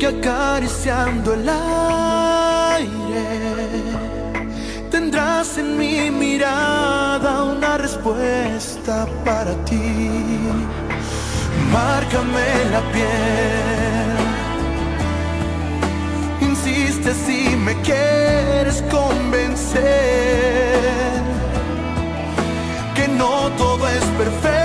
que acariciando el aire tendrás en mi mirada una respuesta para ti. Márcame la piel. Insiste si me quieres convencer que no todo es perfecto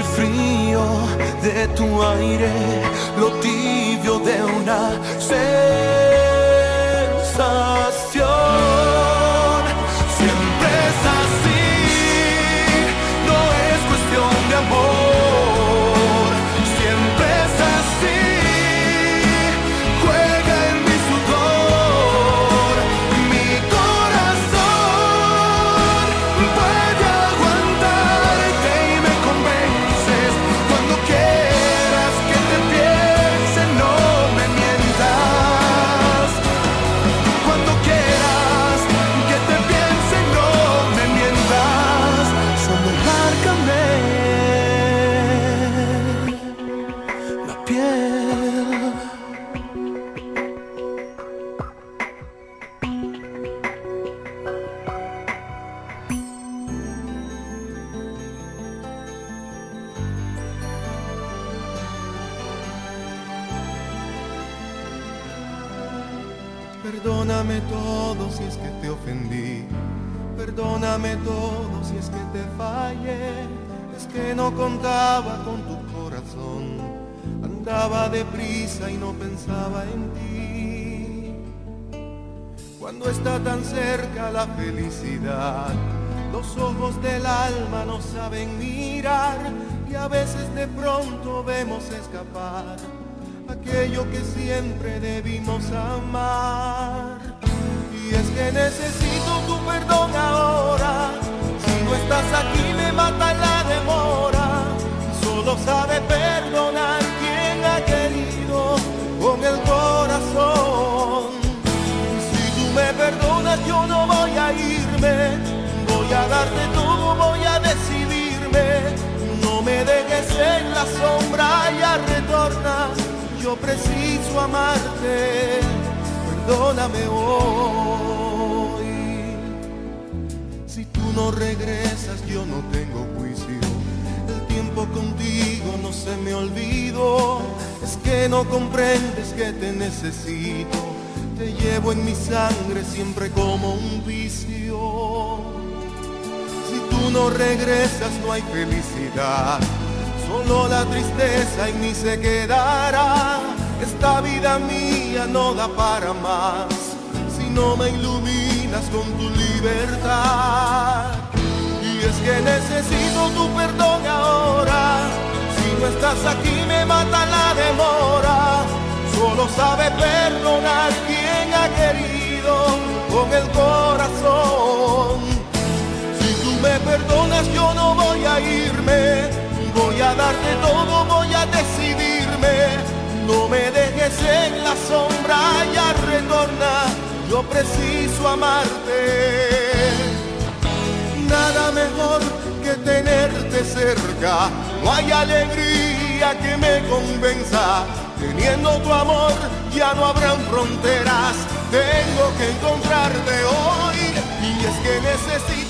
el frío de tu aire, lo tibio de una sensación. Alma no saben mirar y a veces de pronto vemos escapar aquello que siempre debimos amar. Y es que necesito tu perdón ahora. Si no estás aquí me mata la demora. Solo sabe perdonar quien ha querido con el corazón. Si tú me perdonas yo no voy a irme. Voy a darte todo, voy a decidirme. No me dejes en la sombra, ya retorna. Yo preciso amarte, perdóname hoy. Si tú no regresas, yo no tengo juicio. El tiempo contigo no se me olvidó. Es que no comprendes que te necesito. Te llevo en mi sangre siempre como un vicio. No regresas no hay felicidad, solo la tristeza en mí se quedará. Esta vida mía no da para más si no me iluminas con tu libertad. Y es que necesito tu perdón ahora. Si no estás aquí me mata la demora. Solo sabe perdonar quien ha querido con el corazón. Me perdonas yo no voy a irme, voy a darte todo, voy a decidirme. No me dejes en la sombra, ya retorna, yo preciso amarte. Nada mejor que tenerte cerca, no hay alegría que me convenza. Teniendo tu amor ya no habrán fronteras, tengo que encontrarte hoy y es que necesito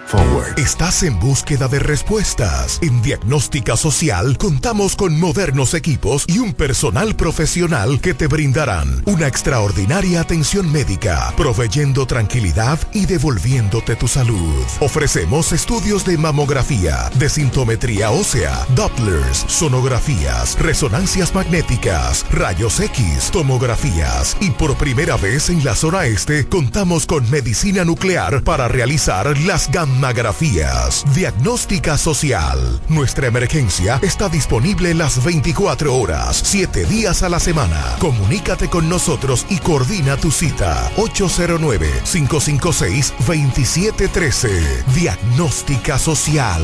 ¿Estás en búsqueda de respuestas? En Diagnóstica Social contamos con modernos equipos y un personal profesional que te brindarán una extraordinaria atención médica, proveyendo tranquilidad y devolviéndote tu salud. Ofrecemos estudios de mamografía, de sintometría ósea, Dopplers, sonografías, resonancias magnéticas, rayos X, tomografías y por primera vez en la zona este contamos con medicina nuclear para realizar las gammagrafías. Diagnóstica social. Nuestra emergencia está disponible las 24 horas, 7 días a la semana. Comunícate con nosotros y coordina tu cita. 809-556-2713. Diagnóstica social.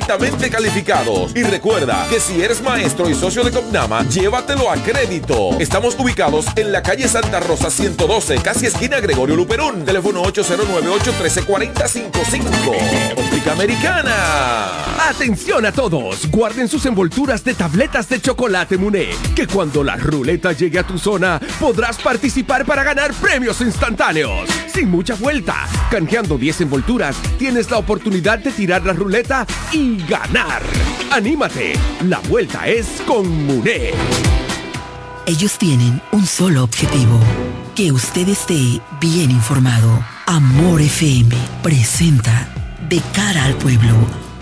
calificados. Y recuerda que si eres maestro y socio de Copnama, llévatelo a crédito. Estamos ubicados en la calle Santa Rosa 112, casi esquina Gregorio Luperón. Teléfono 809-813-4055. Óptica Americana. Atención a todos, guarden sus envolturas de tabletas de chocolate Muné, que cuando la ruleta llegue a tu zona podrás participar para ganar premios instantáneos. Sin mucha vuelta, canjeando 10 envolturas, tienes la oportunidad de tirar la ruleta y ganar. ¡Anímate! La vuelta es con Muné. Ellos tienen un solo objetivo, que usted esté bien informado. Amor FM presenta De cara al pueblo,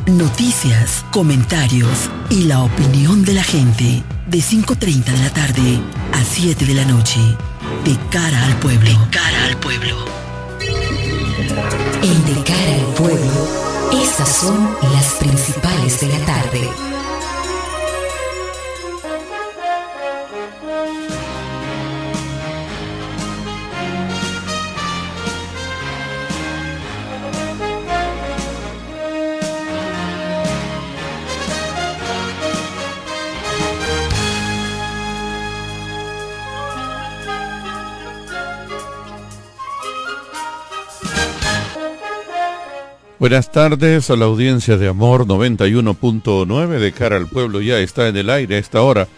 noticias, comentarios y la opinión de la gente de 5.30 de la tarde a 7 de la noche. De cara al pueblo. De cara al pueblo. En De cara al pueblo. Estas son las principales de la tarde. Buenas tardes a la audiencia de Amor 91.9 de cara al pueblo. Ya está en el aire a esta hora.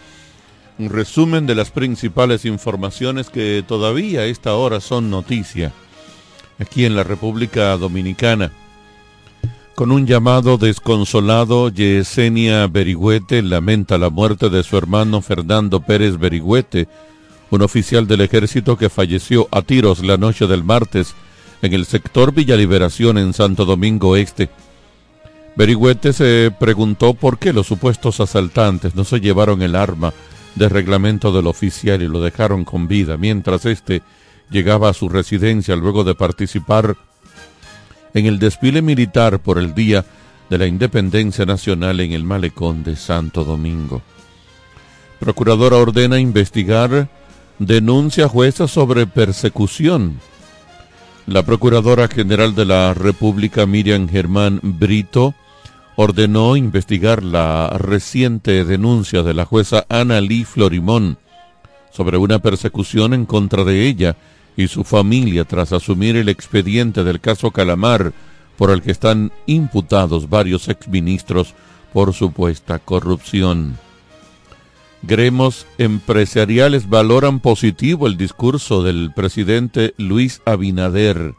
Un resumen de las principales informaciones que todavía a esta hora son noticia aquí en la República Dominicana. Con un llamado desconsolado, Yesenia Berigüete lamenta la muerte de su hermano Fernando Pérez Berigüete, un oficial del ejército que falleció a tiros la noche del martes en el sector Villa Liberación en Santo Domingo Este. Berigüete se preguntó por qué los supuestos asaltantes no se llevaron el arma de reglamento del oficial y lo dejaron con vida, mientras éste llegaba a su residencia luego de participar en el desfile militar por el Día de la Independencia Nacional en el malecón de Santo Domingo. Procuradora ordena investigar denuncia jueza sobre persecución la Procuradora General de la República, Miriam Germán Brito, ordenó investigar la reciente denuncia de la jueza Ana Lee Florimón sobre una persecución en contra de ella y su familia tras asumir el expediente del caso Calamar, por el que están imputados varios exministros por supuesta corrupción. Gremos empresariales valoran positivo el discurso del presidente Luis Abinader.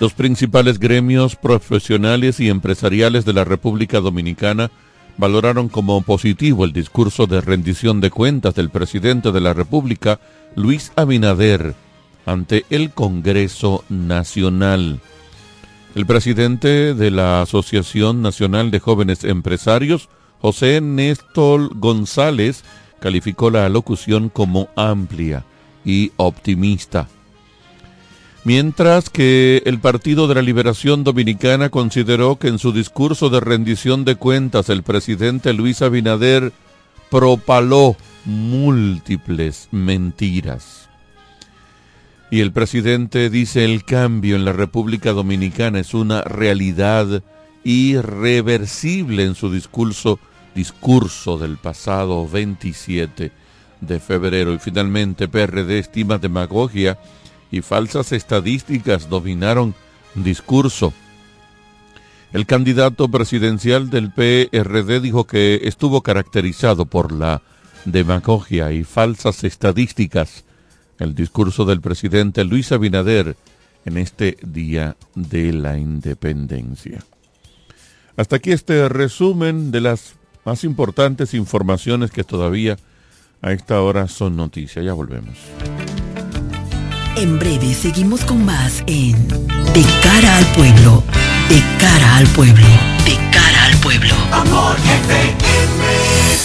Los principales gremios profesionales y empresariales de la República Dominicana valoraron como positivo el discurso de rendición de cuentas del presidente de la República, Luis Abinader, ante el Congreso Nacional. El presidente de la Asociación Nacional de Jóvenes Empresarios, José Néstor González calificó la locución como amplia y optimista. Mientras que el Partido de la Liberación Dominicana consideró que en su discurso de rendición de cuentas el presidente Luis Abinader propaló múltiples mentiras. Y el presidente dice el cambio en la República Dominicana es una realidad irreversible en su discurso, discurso del pasado 27 de febrero. Y finalmente PRD estima demagogia y falsas estadísticas dominaron discurso. El candidato presidencial del PRD dijo que estuvo caracterizado por la demagogia y falsas estadísticas el discurso del presidente Luis Abinader en este Día de la Independencia. Hasta aquí este resumen de las más importantes informaciones que todavía a esta hora son noticias. Ya volvemos. En breve seguimos con más en De cara al pueblo, de cara al pueblo, de cara al pueblo. Amor FM.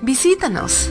Visítanos.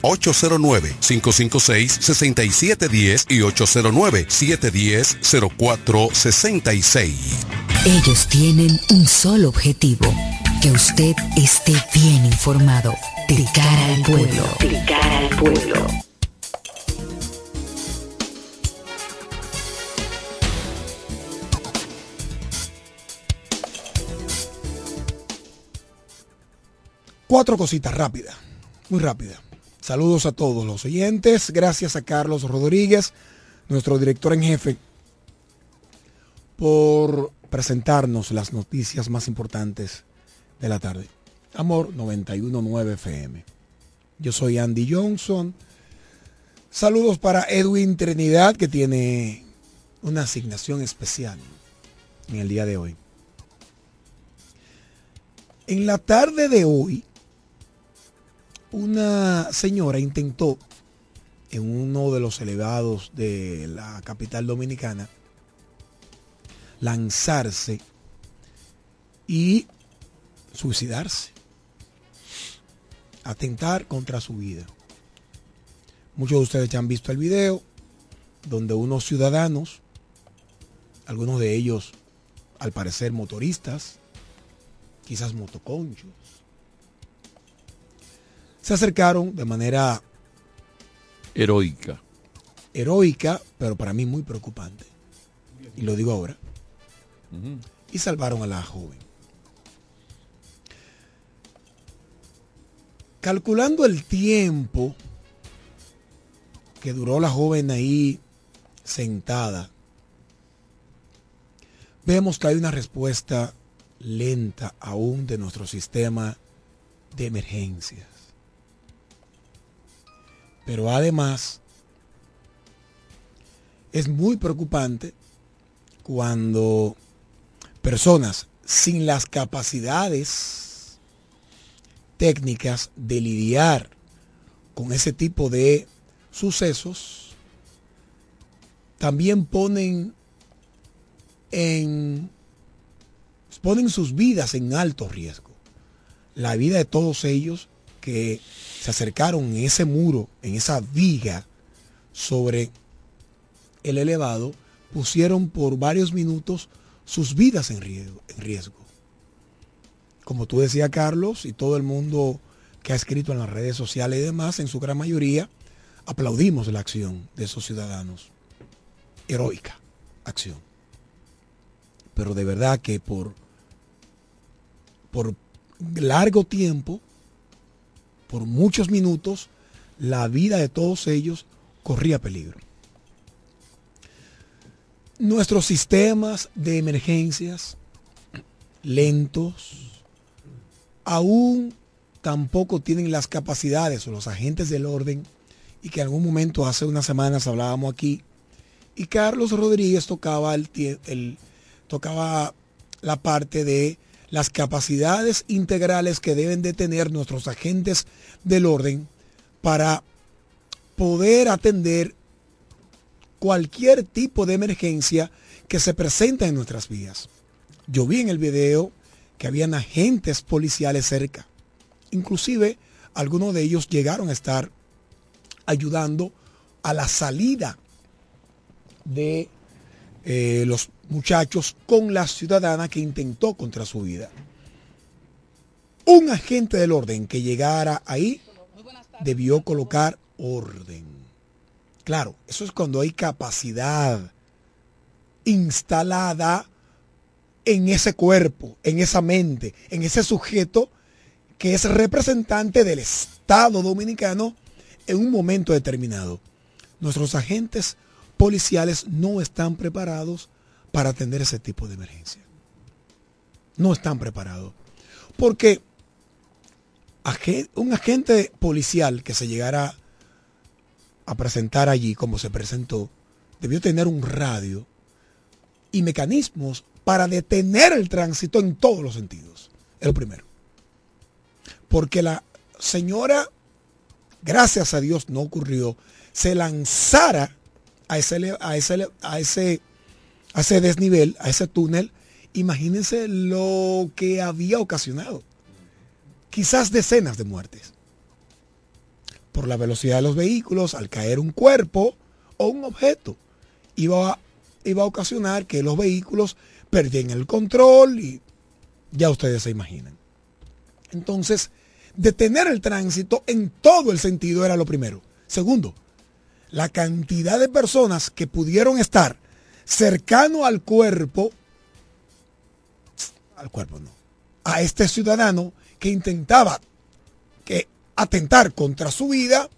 809-556-6710 y 809-710-0466. Ellos tienen un solo objetivo, que usted esté bien informado. De cara al pueblo. De cara al pueblo. Cuatro cositas rápidas, muy rápidas. Saludos a todos los oyentes. Gracias a Carlos Rodríguez, nuestro director en jefe, por presentarnos las noticias más importantes de la tarde. Amor 919 FM. Yo soy Andy Johnson. Saludos para Edwin Trinidad que tiene una asignación especial en el día de hoy. En la tarde de hoy, una señora intentó en uno de los elevados de la capital dominicana lanzarse y suicidarse, atentar contra su vida. Muchos de ustedes ya han visto el video donde unos ciudadanos, algunos de ellos al parecer motoristas, quizás motoconchos, se acercaron de manera heroica. Heroica, pero para mí muy preocupante. Y lo digo ahora. Y salvaron a la joven. Calculando el tiempo que duró la joven ahí sentada, vemos que hay una respuesta lenta aún de nuestro sistema de emergencias. Pero además, es muy preocupante cuando personas sin las capacidades técnicas de lidiar con ese tipo de sucesos, también ponen en ponen sus vidas en alto riesgo. La vida de todos ellos que se acercaron en ese muro, en esa viga sobre el elevado, pusieron por varios minutos sus vidas en riesgo. Como tú decías, Carlos, y todo el mundo que ha escrito en las redes sociales y demás, en su gran mayoría, aplaudimos la acción de esos ciudadanos. Heroica acción. Pero de verdad que por, por largo tiempo por muchos minutos, la vida de todos ellos corría peligro. Nuestros sistemas de emergencias lentos aún tampoco tienen las capacidades o los agentes del orden y que en algún momento hace unas semanas hablábamos aquí y Carlos Rodríguez tocaba el, el tocaba la parte de las capacidades integrales que deben de tener nuestros agentes del orden para poder atender cualquier tipo de emergencia que se presenta en nuestras vías. Yo vi en el video que habían agentes policiales cerca. Inclusive algunos de ellos llegaron a estar ayudando a la salida de eh, los muchachos con la ciudadana que intentó contra su vida. Un agente del orden que llegara ahí debió colocar orden. Claro, eso es cuando hay capacidad instalada en ese cuerpo, en esa mente, en ese sujeto que es representante del Estado dominicano en un momento determinado. Nuestros agentes policiales no están preparados para atender ese tipo de emergencia. No están preparados. Porque un agente policial que se llegara a presentar allí como se presentó, debió tener un radio y mecanismos para detener el tránsito en todos los sentidos. Es lo primero. Porque la señora, gracias a Dios no ocurrió, se lanzara a ese, a ese, a ese, desnivel, a ese túnel, imagínense lo que había ocasionado. Quizás decenas de muertes. Por la velocidad de los vehículos, al caer un cuerpo o un objeto, iba a, iba a ocasionar que los vehículos perdieran el control y ya ustedes se imaginan. Entonces, detener el tránsito en todo el sentido era lo primero. Segundo, la cantidad de personas que pudieron estar cercano al cuerpo, al cuerpo no, a este ciudadano que intentaba que atentar contra su vida,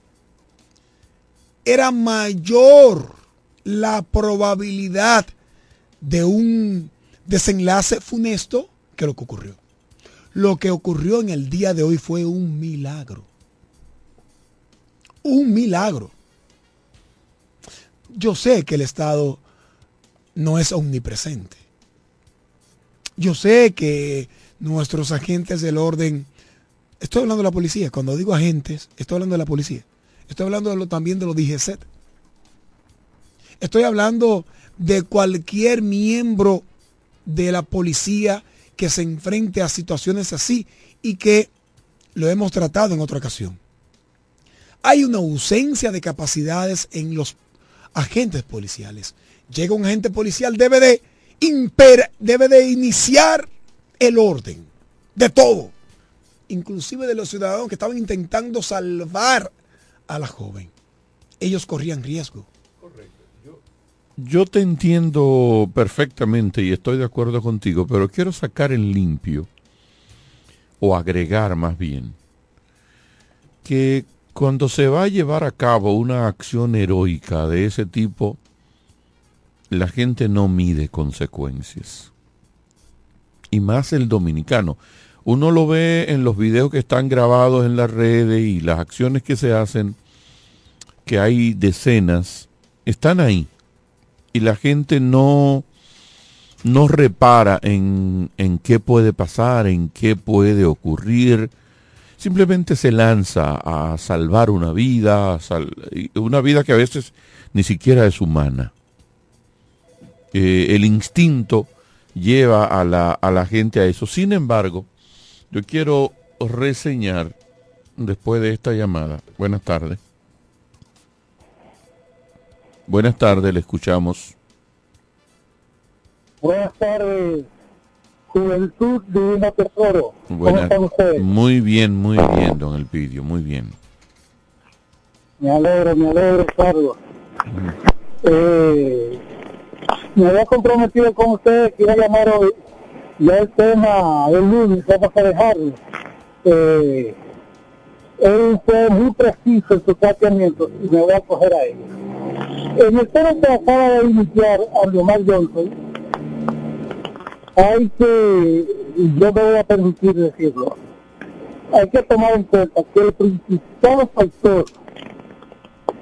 era mayor la probabilidad de un desenlace funesto que lo que ocurrió. Lo que ocurrió en el día de hoy fue un milagro. Un milagro. Yo sé que el Estado no es omnipresente. Yo sé que nuestros agentes del orden, estoy hablando de la policía, cuando digo agentes, estoy hablando de la policía. Estoy hablando también de los DGC. Estoy hablando de cualquier miembro de la policía que se enfrente a situaciones así y que lo hemos tratado en otra ocasión. Hay una ausencia de capacidades en los agentes policiales. Llega un agente policial, debe de, debe de iniciar el orden de todo, inclusive de los ciudadanos que estaban intentando salvar a la joven. Ellos corrían riesgo. Yo te entiendo perfectamente y estoy de acuerdo contigo, pero quiero sacar en limpio, o agregar más bien, que cuando se va a llevar a cabo una acción heroica de ese tipo, la gente no mide consecuencias. Y más el dominicano. Uno lo ve en los videos que están grabados en las redes y las acciones que se hacen, que hay decenas, están ahí y la gente no, no repara en, en qué puede pasar, en qué puede ocurrir. Simplemente se lanza a salvar una vida, una vida que a veces ni siquiera es humana. Eh, el instinto lleva a la, a la gente a eso. Sin embargo, yo quiero reseñar después de esta llamada. Buenas tardes. Buenas tardes, le escuchamos. Buenas tardes, Juventud Divino Tesoro. ¿Cómo están Muy bien, muy bien, don Elpidio, muy bien. Me alegro, me alegro, Carlos. Eh, me había comprometido con ustedes que iba a llamar hoy. Ya el tema del lunes, vamos a dejarlo. Eh, él fue muy preciso en su planteamiento y me voy a coger a él. En el tema que acaba de iniciar Omar Johnson, hay que, yo me voy a permitir decirlo, hay que tomar en cuenta que el principal factor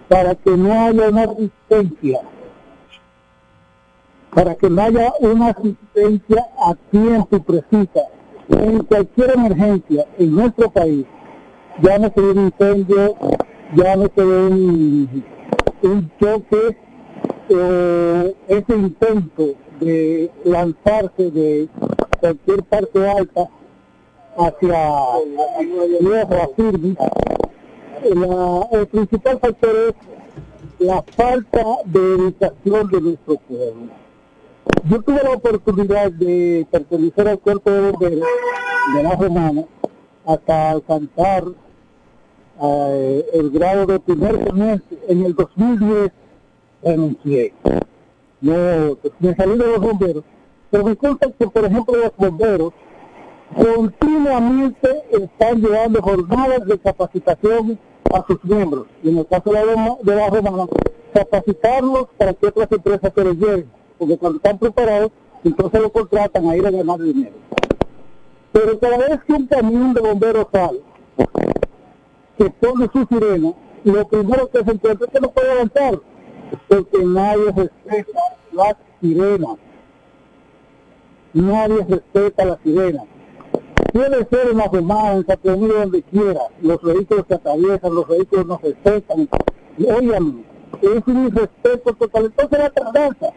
para que no haya una asistencia, para que no haya una asistencia a tiempo precisa en cualquier emergencia en nuestro país, ya no se ve un incendio, ya no se ve un un choque, eh, ese intento de lanzarse de cualquier parte alta hacia tierra firme, el principal factor es la falta de educación de nuestro pueblo. Yo tuve la oportunidad de pertenecer al cuerpo de bomberos de la semana hasta alcanzar eh, el grado de primer semestre. En el 2010 renuncié. No, me salí de los bomberos. Pero me cuenta que, por ejemplo, los bomberos continuamente están llevando jornadas de capacitación a sus miembros. Y en el caso de la, de la romana, capacitarlos para que otras empresas se les lleven. Porque cuando están preparados, entonces lo contratan a ir a ganar dinero. Pero cada vez que un camión de bomberos sale, que pone su sirena, lo primero que se encuentra es que no puede avanzar, porque nadie respeta las sirenas. Nadie respeta las sirenas. Puede ser en la semana, en San donde quiera, los vehículos se atraviesan, los vehículos no respetan. Óigame, es un irrespeto total. Entonces la tardanza.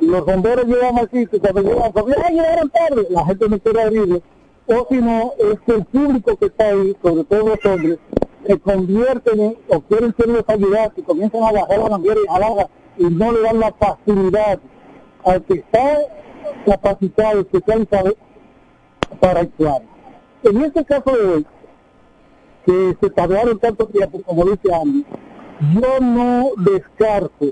Los bomberos llegan así, que cuando llegan, ¡ay, llegaron tarde! La gente no quiere abrirle. O si no, es que el público que está ahí, sobre todo los hombres, se convierten en, o quieren ser los ayudantes, comienzan a bajar la bandera y jalarla y no le dan la facilidad al que está capacitado, especializado para actuar. En este caso de hoy, que se tardaron tanto tiempo, como dice Andy, yo no descarto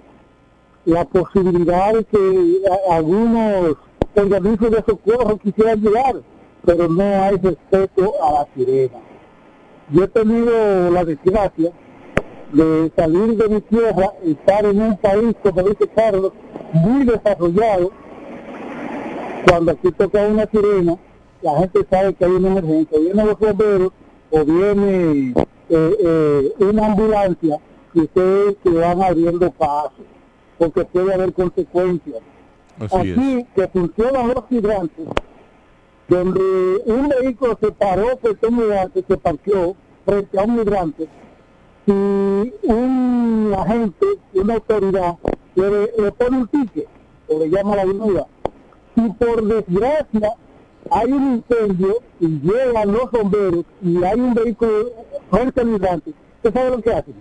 la posibilidad de que algunos organismos de socorro quisieran llegar, pero no hay respeto a la sirena. Yo he tenido la desgracia de salir de mi tierra, estar en un país, como dice Carlos, muy desarrollado, cuando aquí toca una sirena, la gente sabe que hay una emergencia, vienen los bomberos o viene eh, eh, una ambulancia y ustedes se van abriendo paso, porque puede haber consecuencias. Así que funcionan los hidrantes, donde un vehículo se paró frente a un migrante, se parqueó frente a un migrante, y un agente, una autoridad, le, le pone un ticket, o le llama a la avenida, si por desgracia hay un incendio y llegan los bomberos y hay un vehículo frente al migrante, ¿usted sabe lo que hacen?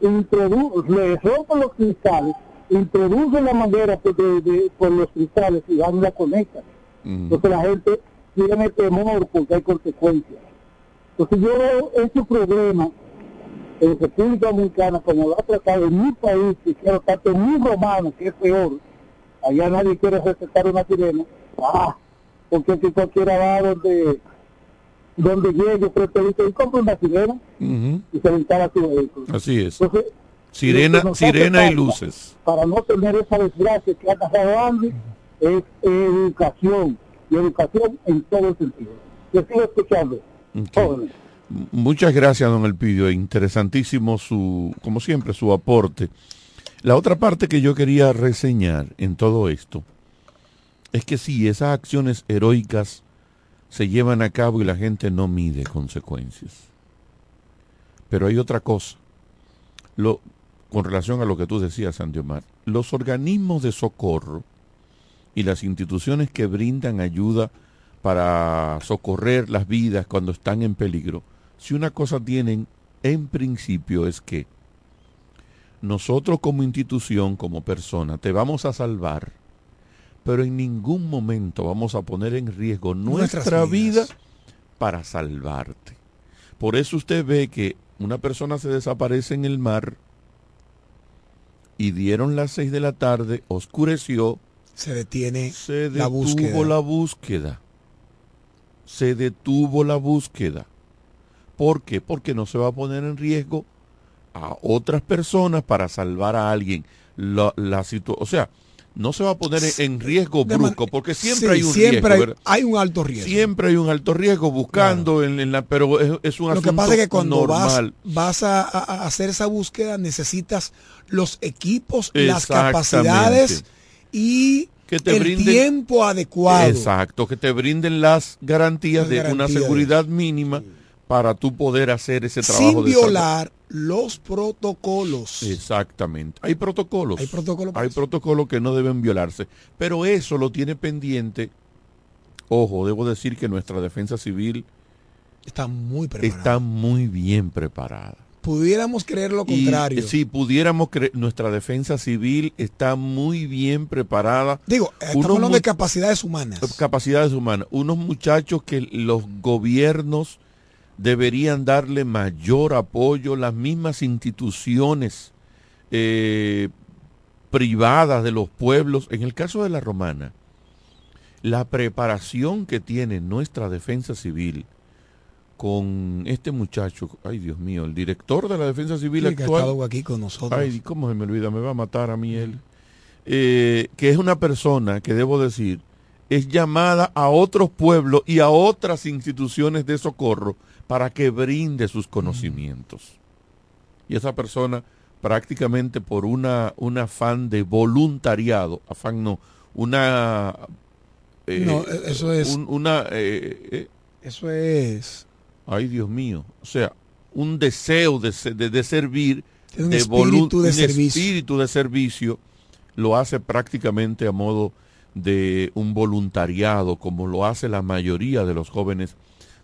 Introdu le rompen los cristales, introducen la manguera por, de- de- por los cristales y van y la conectan. Entonces la gente tiene temor porque hay consecuencias. Entonces yo veo ese problema en República Dominicana como lo ha tratado en mi país, que quiero tanto mi romano, que es peor, allá nadie quiere respetar una sirena, ah, porque si cualquiera va donde donde llegue al y compra una sirena Ujú. y se le instala su vehículo. Así es. Entonces, Sirena, sirena y luces. Para no tener esa desgracia que ha pasado Andy, es educación, y educación en todo sentido. Yo sigo escuchando. Muchas gracias, don Elpidio. Interesantísimo su, como siempre, su aporte. La otra parte que yo quería reseñar en todo esto es que sí, esas acciones heroicas se llevan a cabo y la gente no mide consecuencias. Pero hay otra cosa. Lo, con relación a lo que tú decías, Sandy Omar, los organismos de socorro y las instituciones que brindan ayuda para socorrer las vidas cuando están en peligro, si una cosa tienen en principio es que nosotros como institución, como persona, te vamos a salvar, pero en ningún momento vamos a poner en riesgo nuestra vida para salvarte. Por eso usted ve que una persona se desaparece en el mar y dieron las seis de la tarde, oscureció, Se detiene se la búsqueda. detuvo la búsqueda. Se detuvo la búsqueda. ¿Por qué? Porque no se va a poner en riesgo a otras personas para salvar a alguien. La, la situ- o sea, no se va a poner en- riesgo brusco, porque siempre Sí, hay un siempre riesgo. hay, hay un alto riesgo. Siempre hay un alto riesgo buscando en, en la, pero es, es un Lo que asunto pasa es que cuando vas, normal. vas a, a- a hacer esa búsqueda necesitas los equipos, las capacidades y Que te el brinden- tiempo adecuado. Exacto, que te brinden las garantías Las de una seguridad mínima para tú poder hacer ese trabajo sin de violar los protocolos. Exactamente. Hay protocolos. Hay protocolos Hay protocolos que no deben violarse. Pero eso lo tiene pendiente. Ojo, debo decir que nuestra defensa civil Está muy está muy bien preparada. Pudiéramos creer lo Y, contrario. si pudiéramos creer, nuestra defensa civil está muy bien preparada. Digo, eh, estamos Unos hablando de capacidades humanas. capacidades humanas. Unos muchachos que los gobiernos deberían darle mayor apoyo, las mismas instituciones eh, privadas de los pueblos. En el caso de la romana, la preparación que tiene nuestra defensa civil con este muchacho, ay Dios mío, el director de la defensa civil Sí, que ha actual. estado aquí con nosotros. Ay, ¿cómo se me olvida? Me va a matar a mí él. Eh, que es una persona que debo decir es llamada a otros pueblos y a otras instituciones de socorro para que brinde sus conocimientos. Y esa persona prácticamente por una un afán de voluntariado, afán no, una eh, No, eso es- un- una eh, eh, Eso es Ay, Dios mío. O sea, un deseo de, de- de servir, un de espíritu de un servicio. espíritu de servicio, lo hace prácticamente a modo de un voluntariado, como lo hace la mayoría de los jóvenes,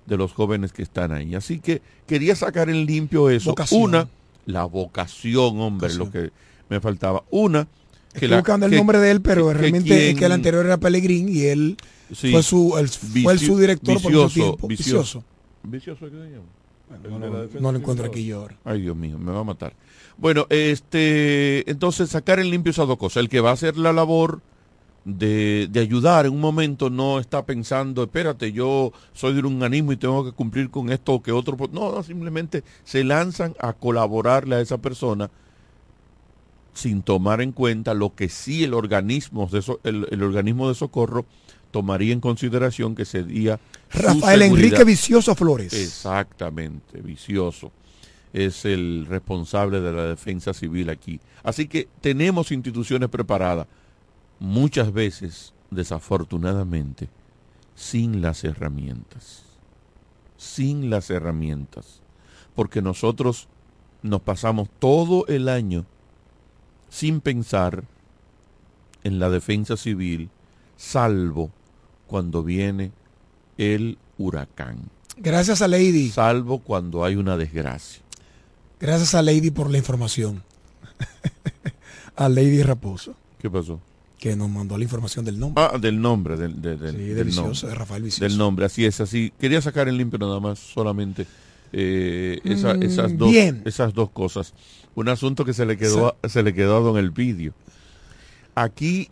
de los jóvenes que están ahí. Así que quería sacar en limpio eso. Vocación. Una, la vocación, hombre, lo que me faltaba. Una, Estoy buscando el nombre de él, pero que realmente es que el anterior era Pellegrín y él Sí. fue su el- fue su director por mucho tiempo. vicioso. Vicioso. ¿Vicioso qué se llama? no lo- no lo encuentro aquí yo ahora. Ay, Dios mío, me va a matar. Bueno, este, entonces sacar en limpio esas dos cosas. El que va a hacer la labor de, de ayudar en un momento no está pensando, espérate, yo soy de un organismo y tengo que cumplir con esto o que otro. No, no, simplemente se lanzan a colaborarle a esa persona sin tomar en cuenta lo que sí el organismo de, so- el, el organismo de socorro tomaría en consideración que sería Rafael Enrique. Vicioso Flores. Exactamente, vicioso. Es el responsable de la defensa civil aquí. Así que tenemos instituciones preparadas, muchas veces, desafortunadamente, sin las herramientas. Sin las herramientas. Porque nosotros nos pasamos todo el año sin pensar en la defensa civil, salvo cuando viene el huracán. Gracias a Lady. Salvo cuando hay una desgracia. Gracias a Lady por la información. a Lady Raposo, ¿Qué pasó? que nos mandó la información del nombre. Ah, del nombre, del, Sí, nombre. de Rafael Vicioso. Del nombre, así es, así. Quería sacar en limpio nada más, solamente eh, esa- Mm, esas, dos, bien. esas dos cosas. Un asunto que se le quedó, a- se le quedó a don Elpidio. Aquí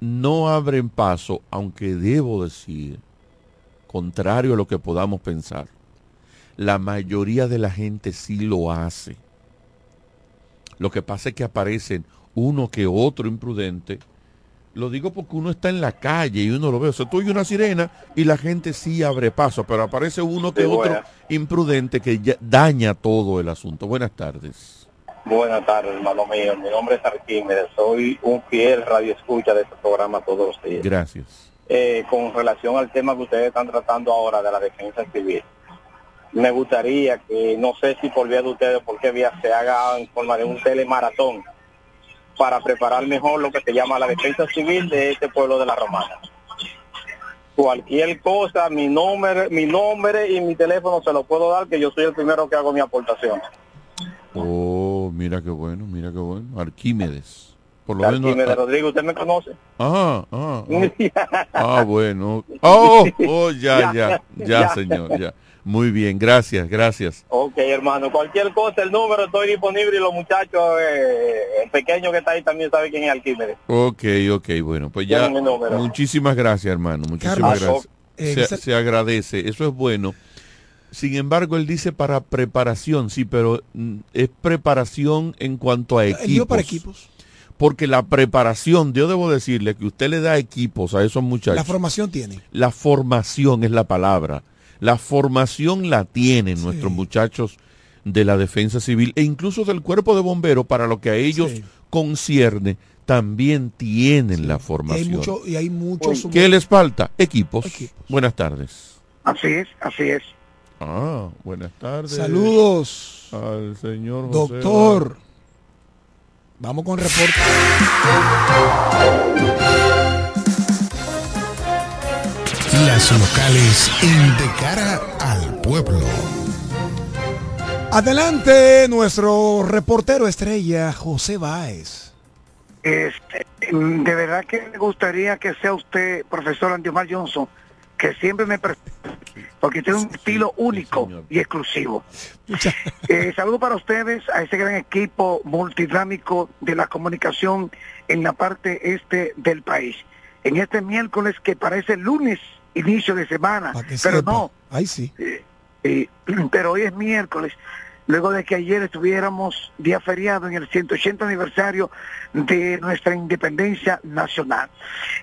no abren paso, aunque debo decir, contrario a lo que podamos pensar, la mayoría de la gente sí lo hace. Lo que pasa es que aparecen uno que otro imprudente. Lo digo porque uno está en la calle y uno lo ve. O sea, tú oyes una sirena y la gente sí abre paso, pero aparece uno que Sí, otro imprudente que ya daña todo el asunto. Buenas tardes. Buenas tardes, hermano mío. Mi nombre es Arquímedes. Soy un fiel radioescucha de este programa todos los días. Gracias. Eh, con relación al tema que ustedes están tratando ahora de la defensa civil, me gustaría que, no sé si por vía de ustedes, por qué vía se haga en forma de un telemaratón para preparar mejor lo que se llama la defensa civil de este pueblo de la Romana. Cualquier cosa, mi nombre, mi nombre y mi teléfono se lo puedo dar, que yo soy el primero que hago mi aportación. Oh, mira qué bueno, mira qué bueno. Arquímedes. Por lo menos. Ah, Rodrigo, ¿usted me conoce? Ah, ah, ah. Ah, bueno. Oh, oh, ya, ya, ya, señor, ya. Muy bien, gracias, gracias. Ok, hermano, cualquier cosa, el número estoy disponible y los muchachos, eh, el pequeño que está ahí también sabe quién es Arquímedes. Ok, ok, bueno, pues ya. Muchísimas gracias, hermano. Muchísimas Carlos, gracias. eh, se, esa- se agradece, eso es bueno. Sin embargo, él dice para preparación, sí, pero mm, es preparación en cuanto a equipos. para equipos. Porque la preparación, yo debo decirle que usted le da equipos a esos muchachos. La formación tiene. La formación es la palabra. La formación la tienen nuestros muchachos de la defensa civil e incluso del cuerpo de bomberos para lo que a ellos concierne, también tienen la Y hay formación. mucho, y hay muchos. ¿Qué les falta? Equipos. Buenas tardes. Así es, así es. Ah, buenas tardes. Saludos. Al señor José Doctor. Vamos con reporte. Las locales en De Cara al Pueblo. Adelante, nuestro reportero estrella, José Báez. Este, de verdad que me gustaría que sea usted, profesor Andiomar Johnson, que siempre me pre- porque tiene un estilo único y exclusivo. Eh, saludo para ustedes, a ese gran equipo multidinámico de la comunicación en la parte este del país. En este miércoles que parece lunes, inicio de semana, pero sepa. no, Ahí sí. eh, pero hoy es miércoles, luego de que ayer estuviéramos día feriado en el 180 aniversario de nuestra independencia nacional.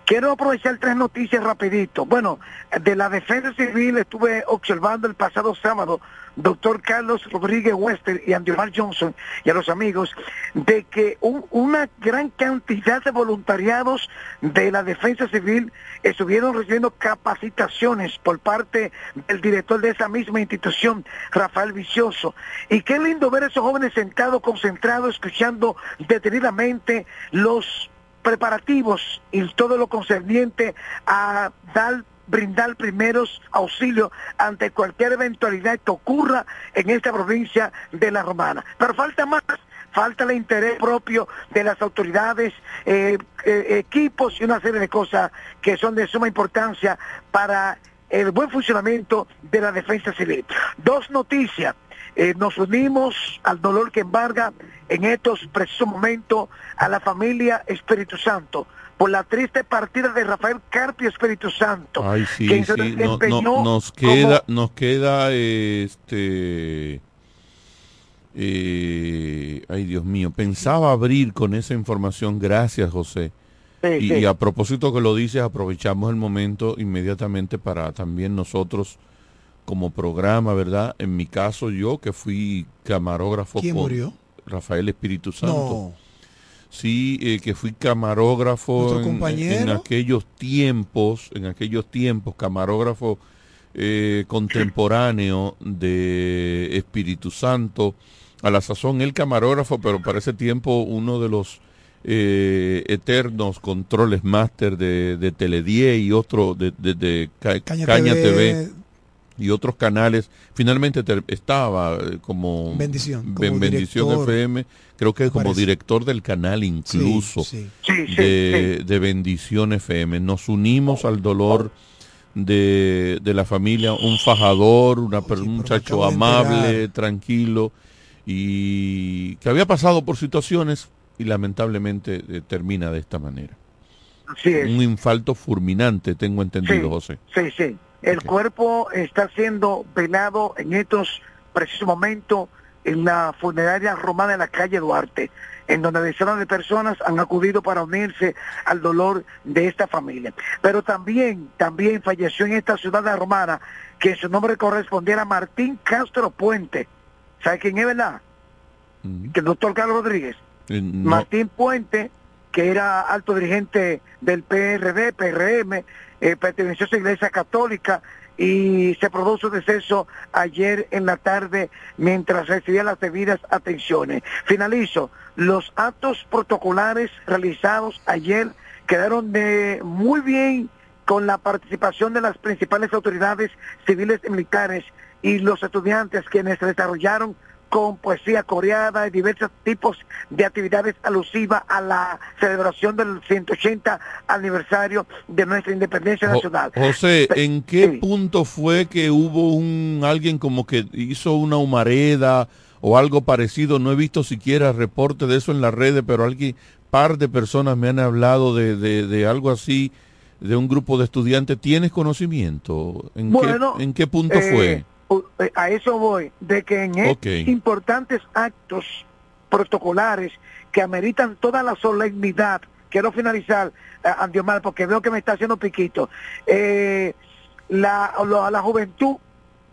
Quiero aprovechar tres noticias rapidito. Bueno, de la defensa civil estuve observando el pasado sábado, doctor Carlos Rodríguez Wester y Andiomar Johnson y a los amigos, de que un- una gran cantidad de voluntariados de la defensa civil estuvieron recibiendo capacitaciones por parte del director de esa misma institución, Rafael Vicioso. Y qué lindo ver a esos jóvenes sentados, concentrados, escuchando detenidamente los preparativos y todo lo concerniente a dar brindar primeros auxilios ante cualquier eventualidad que ocurra en esta provincia de la Romana. Pero falta más, falta el interés propio de las autoridades, eh, eh, equipos y una serie de cosas que son de suma importancia para el buen funcionamiento de la defensa civil. Dos noticias. Eh, nos unimos al dolor que embarga en estos precisos momentos a la familia Espíritu Santo por la triste partida de Rafael Carpio Espíritu Santo. Ay, sí, sí, no- no- nos como- queda, nos queda, este, eh, ay Dios mío, pensaba abrir con esa información, gracias José, y, sí. y a propósito que lo dices, aprovechamos el momento inmediatamente para también nosotros como programa, ¿verdad? En mi caso yo que fui camarógrafo ¿Quién con murió? Rafael Espíritu Santo. No. Sí, eh, que fui camarógrafo ¿Nuestro en, aquellos tiempos, en aquellos tiempos, camarógrafo eh, contemporáneo de Espíritu Santo. A la sazón el camarógrafo, pero para ese tiempo uno de los eh, eternos controles máster de, de Teledie y otro de, de- de Ca- Caña Caña, TV. TV. Y otros canales. Finalmente estaba eh, como Bendición, Ben- como Bendición director, FM, creo que como parece. director del canal incluso sí. Sí, sí, de, de Bendición FM. Nos unimos al dolor de, de la familia, un fajador, una per- un muchacho amable, tranquilo y que había pasado por situaciones y lamentablemente eh, termina de esta manera. Así es. Un infarto fulminante, tengo entendido, José. Sí, sí. El cuerpo está siendo velado en estos precisos momentos en la funeraria romana de la calle Duarte, en donde decenas de personas han acudido para unirse al dolor de esta familia. Pero también, también falleció en esta ciudad de romana, que su nombre correspondiera a Martín Castro Puente. ¿Sabe quién es, verdad? Que el doctor Carlos Rodríguez. Eh, no- Martín Puente, que era alto dirigente del PRD, PRM, eh, perteneció a esa iglesia católica y se produjo su deceso ayer en la tarde mientras recibía las debidas atenciones. Finalizo, los actos protocolares realizados ayer quedaron de muy bien con la participación de las principales autoridades civiles y militares y los estudiantes quienes desarrollaron con poesía coreada y diversos tipos de actividades alusivas a la celebración del 180 aniversario de nuestra independencia Jo- nacional. José, ¿en qué punto fue que hubo un alguien como que hizo una humareda o algo parecido? No he visto siquiera reporte de eso en las redes, pero alguien, par de personas me han hablado de, de, de algo así, de un grupo de estudiantes. ¿Tienes conocimiento? ¿En, Bueno, qué, ¿en qué punto eh, fue? Eh, A eso voy, de que en estos Ok. importantes actos protocolares que ameritan toda la solemnidad, quiero finalizar, eh, Andiomar, porque veo que me está haciendo piquito, eh, la, lo- a la juventud,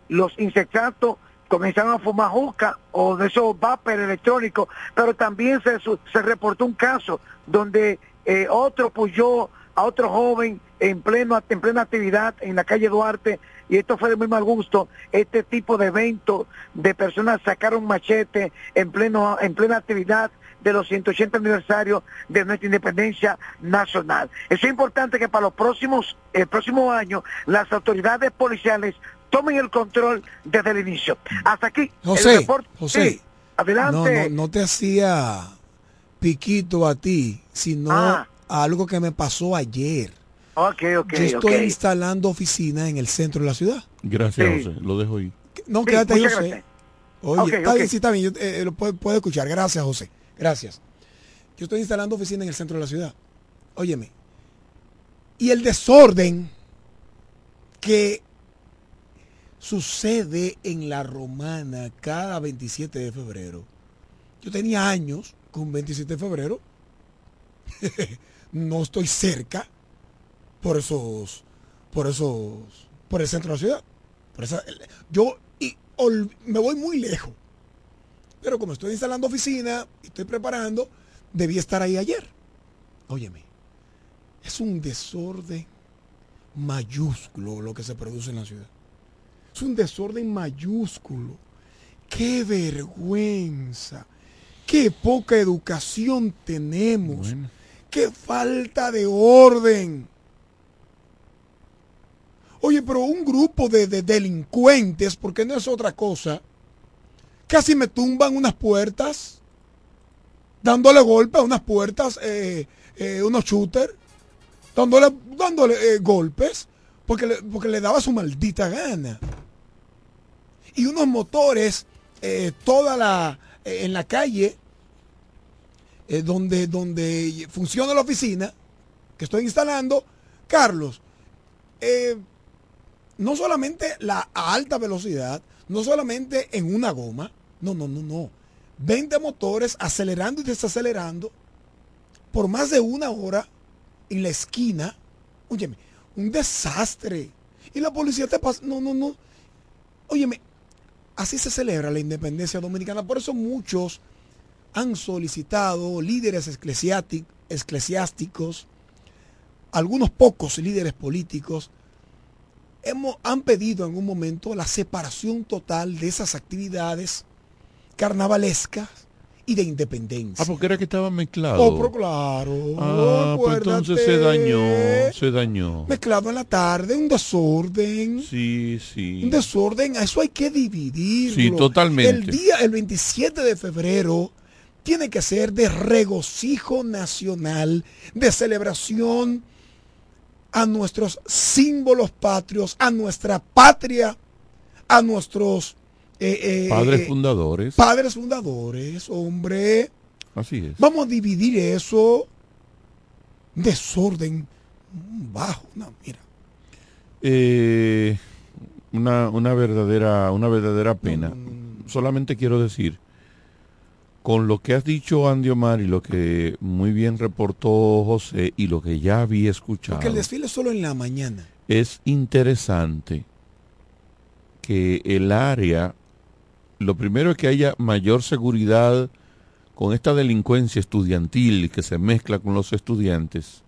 los insectatos comenzaron a fumar juca o de esos vapor electrónicos, pero también se, se reportó un caso donde eh, otro puyó a otro joven en pleno en plena actividad en la calle Duarte y esto fue de muy mal gusto este tipo de evento de personas sacaron machete en pleno en plena actividad de los 180 aniversarios de nuestra independencia nacional. Eso es importante que para los próximos el próximo año las autoridades policiales tomen el control desde el inicio. Hasta aquí el José, reporte. José. Sí, adelante. No, no, no te hacía piquito a ti, sino Ah. a algo que me pasó ayer. Yo estoy instalando oficina en el centro de la ciudad. Gracias, Sí. José. Lo dejo ahí. No, Sí, quédate José. gracias. Oye, está bien, sí, está bien. yo, eh, lo puede, puede escuchar. Gracias, José. Gracias. Yo estoy instalando oficina en el centro de la ciudad. Óyeme. Y el desorden que sucede en la romana cada 27 de febrero. Yo tenía años con 27 de febrero. no estoy cerca por esos, por esos, por el centro de la ciudad. Por esa- yo y, ol- me voy muy lejos. Pero como estoy instalando oficina y estoy preparando, debí estar ahí ayer. Óyeme, es un desorden mayúsculo lo que se produce en la ciudad. Es un desorden mayúsculo. Qué vergüenza. Qué poca educación tenemos. Qué falta de orden. Oye, pero un grupo de, de delincuentes, porque no es otra cosa, casi me tumban unas puertas, dándole golpe a unas puertas, eh, eh, unos shooters, dándole, dándole eh, golpes, porque le, porque le daba su maldita gana. Y unos motores, toda la, en la calle, donde, donde funciona la oficina, que estoy instalando, Carlos, eh, no solamente la alta velocidad, no solamente en una goma, no, no, no, no. 20 motores acelerando y desacelerando por más de una hora en la esquina, óyeme, un desastre. Y la policía te pasa, no, no, no. Óyeme, así se celebra la independencia dominicana. Por eso muchos han solicitado líderes eclesiásticos, algunos pocos líderes políticos, hemos, han pedido en un momento la separación total de esas actividades carnavalescas y de independencia. Ah, porque era que estaba mezclado. Oh, pero claro. Ah, pues entonces se dañó, se dañó. Mezclado en la tarde, un desorden. Sí, sí. Un desorden, a eso hay que dividirlo. Sí, totalmente. El día, el 27 de febrero, tiene que ser de regocijo nacional, de celebración a nuestros símbolos patrios, a nuestra patria, a nuestros eh, eh, Padres eh, fundadores. padres fundadores, hombre. Así es. Vamos a dividir eso. Desorden bajo. No, mira. Eh, una, una verdadera, una verdadera pena. Solamente quiero decir, con lo que has dicho Andy Omar y lo que muy bien reportó José y lo que ya había escuchado, Porque el desfile es solo en la mañana. es interesante que el área, lo primero es que haya mayor seguridad con esta delincuencia estudiantil que se mezcla con los estudiantes,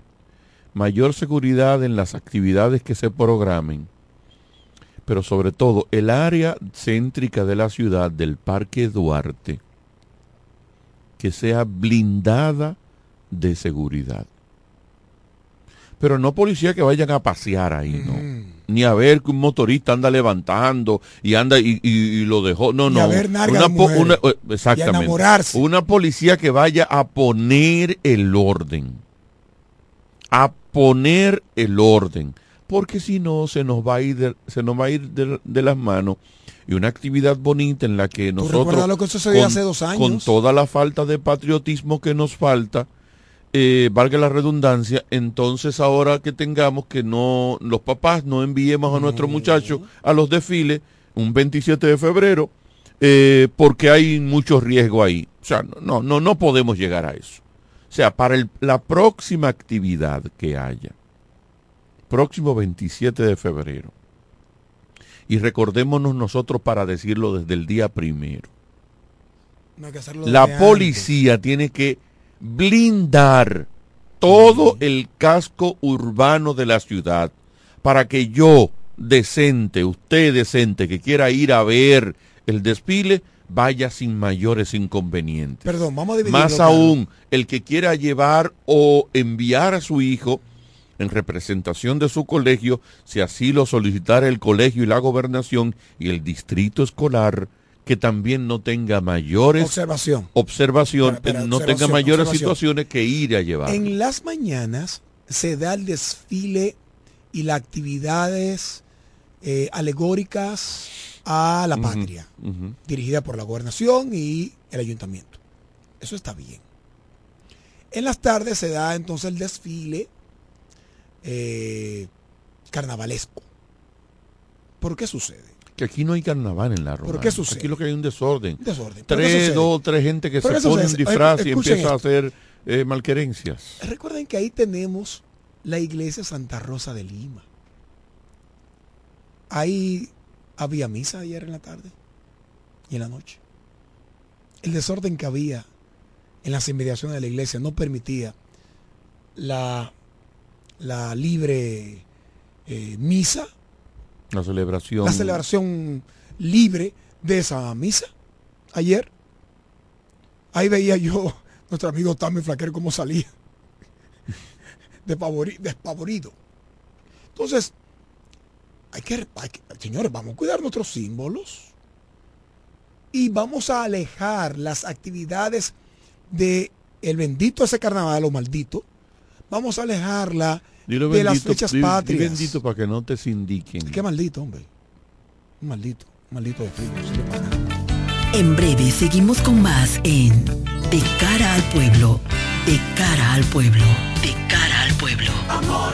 mayor seguridad en las actividades que se programen, pero sobre todo el área céntrica de la ciudad del Parque Duarte, que sea blindada de seguridad. Pero no policía que vayan a pasear ahí, ¿no? Ni a ver que un motorista anda levantando y anda y, y- y lo dejó. No, Ni no. a ver Una una- eh, Y a exactamente. enamorarse. Una policía que vaya a poner el orden. A poner el orden. Porque si no, se nos va a ir de, se nos va a ir de, de las manos. Y una actividad bonita en la que nosotros, recuerdas lo que sucedió hace dos años? con toda la falta de patriotismo que nos falta, eh, valga la redundancia, entonces ahora que tengamos que no, los papás no enviemos a nuestros muchachos a los desfiles un 27 de febrero, eh, porque hay mucho riesgo ahí. O sea, no, no, no podemos llegar a eso. O sea, para el- la próxima actividad que haya, próximo 27 de febrero, y recordémonos nosotros para decirlo desde el día primero, No la policía tiene que blindar todo el casco urbano de la ciudad para que yo, decente, usted decente, que quiera ir a ver el desfile, vaya sin mayores inconvenientes. Perdón, vamos a dividirlo. Más aún, el que quiera llevar o enviar a su hijo en representación de su colegio, si así lo solicitara el colegio y la gobernación y el distrito escolar, que también no tenga mayores Observación. observación, no tenga mayores situaciones que ir a llevar. En las mañanas se da el desfile y las actividades eh, alegóricas a la patria, dirigida por la gobernación y el ayuntamiento. Eso está bien. En las tardes se da entonces el desfile eh, carnavalesco. ¿Por qué sucede? Que aquí no hay carnaval en la Romana. qué sucede? Aquí lo que hay es un desorden. ¿Por Tres, dos, tres gente que ¿Por se pone un disfraz y empieza a hacer eh, malquerencias. Recuerden que ahí tenemos la iglesia Santa Rosa de Lima. Ahí había misa ayer en la tarde y en la noche. El desorden que había en las inmediaciones de la iglesia no permitía la, la libre eh, misa, La celebración. la celebración libre de esa misa ayer. Ahí veía yo nuestro amigo Tami Flaquer cómo salía despavori- despavorido. Entonces, hay que, hay que- señores, vamos a cuidar nuestros símbolos y vamos a alejar las actividades de el bendito ese carnaval o maldito. Vamos a alejarla Dilo de las fechas patrias. bendito para que no te sindiquen. Qué maldito, hombre. Un maldito, un maldito de frío. En breve seguimos con más en De cara al pueblo, de cara al pueblo, de cara al pueblo. Amor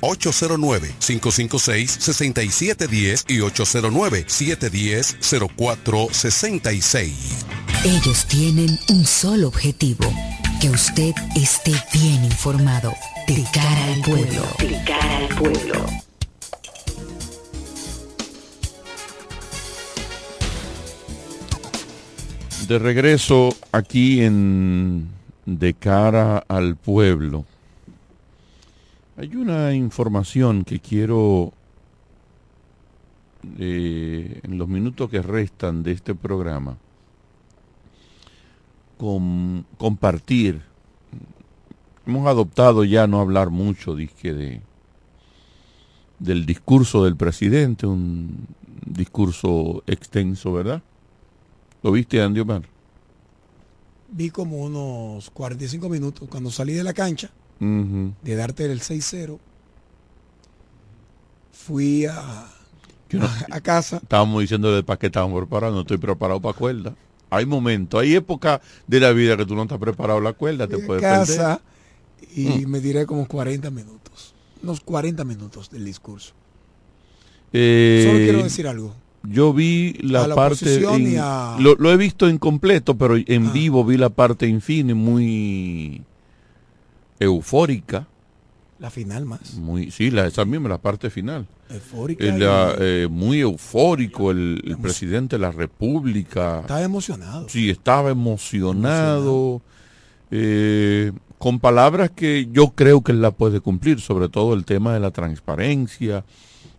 809-556-6710 y 809-710-0466. Ellos tienen un solo objetivo, que usted esté bien informado. De cara al pueblo. De cara al pueblo. De regreso aquí en De cara al pueblo. Hay una información que quiero, eh, en los minutos que restan de este programa, com- compartir. Hemos adoptado ya no hablar mucho dizque, de, del discurso del presidente, un discurso extenso, ¿verdad? ¿Lo viste, Andy Omar? Vi como unos 45 minutos cuando salí de la cancha De darte el 6-0. Fui a, Yo no- a casa. Estábamos diciéndole para qué estábamos preparados, no estoy preparado para cuerda. Hay momentos, hay épocas de la vida que tú no estás preparado para la cuerda, te puedes casa perder. y me diré como 40 minutos. Unos 40 minutos del discurso. Eh, Solo quiero decir algo. Yo vi la, parte, en- a- lo, lo he visto incompleto, pero en Ah. vivo vi la parte infine muy eufórica La final más. Muy, sí, la, esa misma, la parte final. Eufórica. Ah, y- eh, muy eufórico el, el presidente de la República. Estaba emocionado. Sí, estaba emocionado. eh, con palabras que yo creo que él la puede cumplir, sobre todo el tema de la transparencia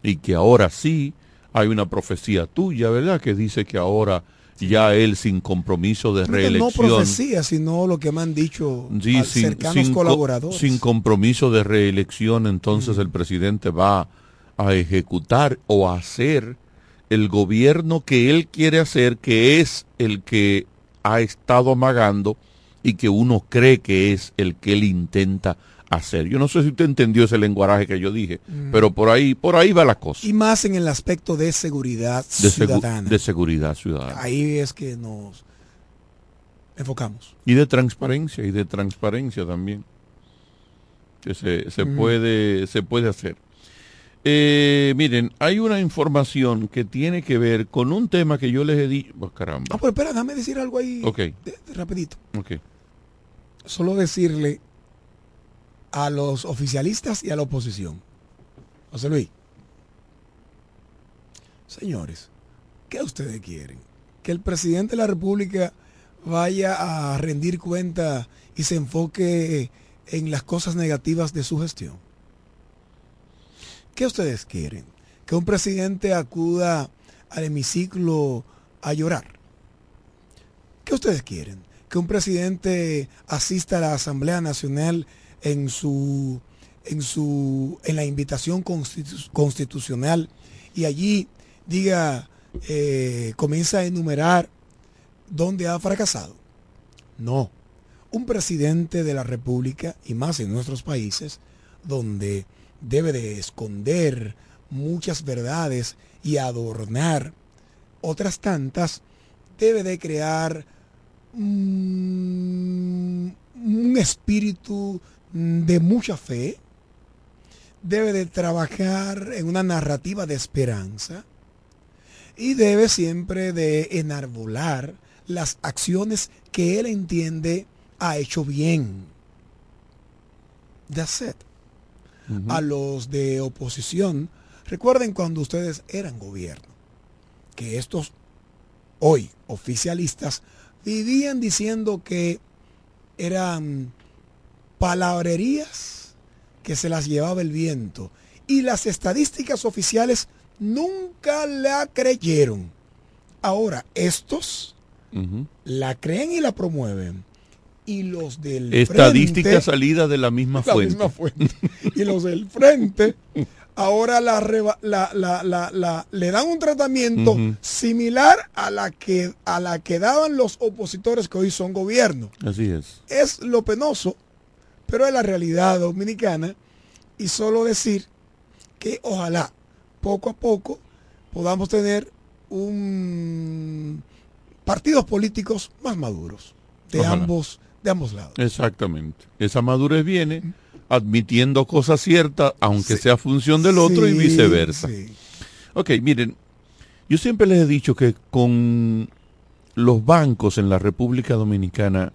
y que ahora sí hay una profecía tuya, ¿verdad? Que dice que ahora ya él sin compromiso de No reelección. profecía, sino lo que me han dicho Sí, sin, cercanos sin colaboradores. sin compromiso de reelección, entonces el presidente va a ejecutar o a hacer el gobierno que él quiere hacer, que es el que ha estado amagando y que uno cree que es el que él intenta hacer. Yo no sé si usted entendió ese lenguaje que yo dije, Mm. pero por ahí, por ahí va la cosa. Y más en el aspecto de seguridad De, segu- ciudadana. de seguridad ciudadana. Ahí es que nos enfocamos. Y de transparencia, y de transparencia también. Que se, se Mm. puede, se puede hacer. Eh, miren, hay una información que tiene que ver con un tema que yo les he dicho. Oh, caramba. Ah, pero espera, déjame decir algo ahí Ok. de- de rapidito. Ok. Solo decirle a los oficialistas y a la oposición. José Luis. Señores, ¿qué ustedes quieren? Que el presidente de la República vaya a rendir cuenta y se enfoque en las cosas negativas de su gestión. ¿Qué ustedes quieren? Que un presidente acuda al hemiciclo a llorar. ¿Qué ustedes quieren? Que un presidente asista a la Asamblea Nacional en su en su en la invitación constitu- constitucional y allí diga eh, comienza a enumerar dónde ha fracasado. No. Un presidente de la República, y más en nuestros países, donde debe de esconder muchas verdades y adornar otras tantas, debe de crear mm, un espíritu de mucha fe, debe de trabajar en una narrativa de esperanza y debe siempre de enarbolar las acciones que él entiende ha hecho bien. That's it. A los de oposición, recuerden cuando ustedes eran gobierno, que estos hoy oficialistas vivían diciendo que eran palabrerías que se las llevaba el viento y las estadísticas oficiales nunca la creyeron. Ahora, estos la creen y la promueven. Y los del Estadística salida de la misma la fuente. misma fuente. Y los del frente ahora la, le dan un tratamiento similar a la, que, a la que daban los opositores que hoy son gobierno. Así es. Es lo penoso, pero es la realidad dominicana. Y solo decir que ojalá poco a poco podamos tener un partidos políticos más maduros de Ojalá. ambos de ambos lados. Exactamente. Esa madurez viene admitiendo cosas ciertas, aunque sea función del otro y viceversa. sí. Ok, miren, yo siempre les he dicho que con los bancos en la República Dominicana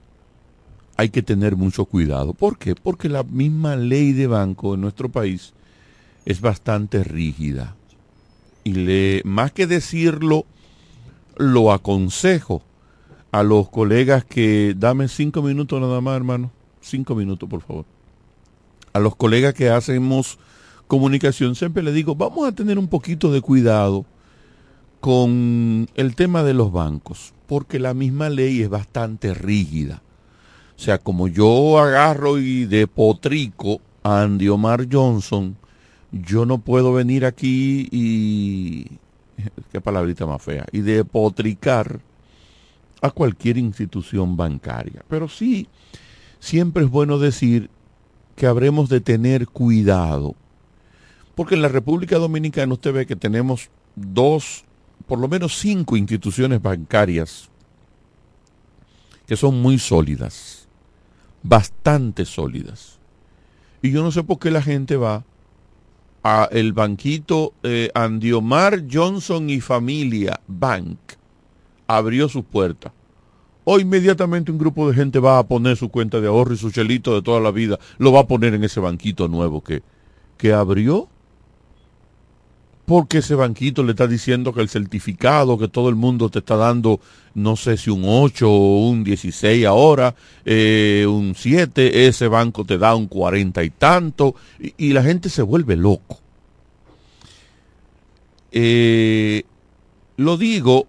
hay que tener mucho cuidado. ¿Por qué? Porque la misma ley de banco en nuestro país es bastante rígida. Y le, más que decirlo, lo aconsejo a los colegas que, dame cinco minutos nada más, hermano. Cinco minutos, por favor. A los colegas que hacemos comunicación, siempre le digo, vamos a tener un poquito de cuidado con el tema de los bancos, porque la misma ley es bastante rígida. Sea, como yo agarro y depotrico a Andy Omar Johnson, yo no puedo venir aquí y... qué palabrita más fea. Y depotricar a cualquier institución bancaria. Pero sí, siempre es bueno decir que habremos de tener cuidado. Porque en la República Dominicana usted ve que tenemos dos, por lo menos cinco instituciones bancarias que son muy sólidas, bastante sólidas. Y yo no sé por qué la gente va a el banquito eh, Andiomar Johnson y Familia Bank abrió sus puertas. o inmediatamente un grupo de gente va a poner su cuenta de ahorro y su chelito de toda la vida, lo va a poner en ese banquito nuevo que, que abrió. Porque ese banquito le está diciendo que el certificado que todo el mundo te está dando, no sé si un 8 o un 16 ahora, eh, un 7, ese banco te da un 40 y tanto, y, la gente se vuelve loco. Eh, lo digo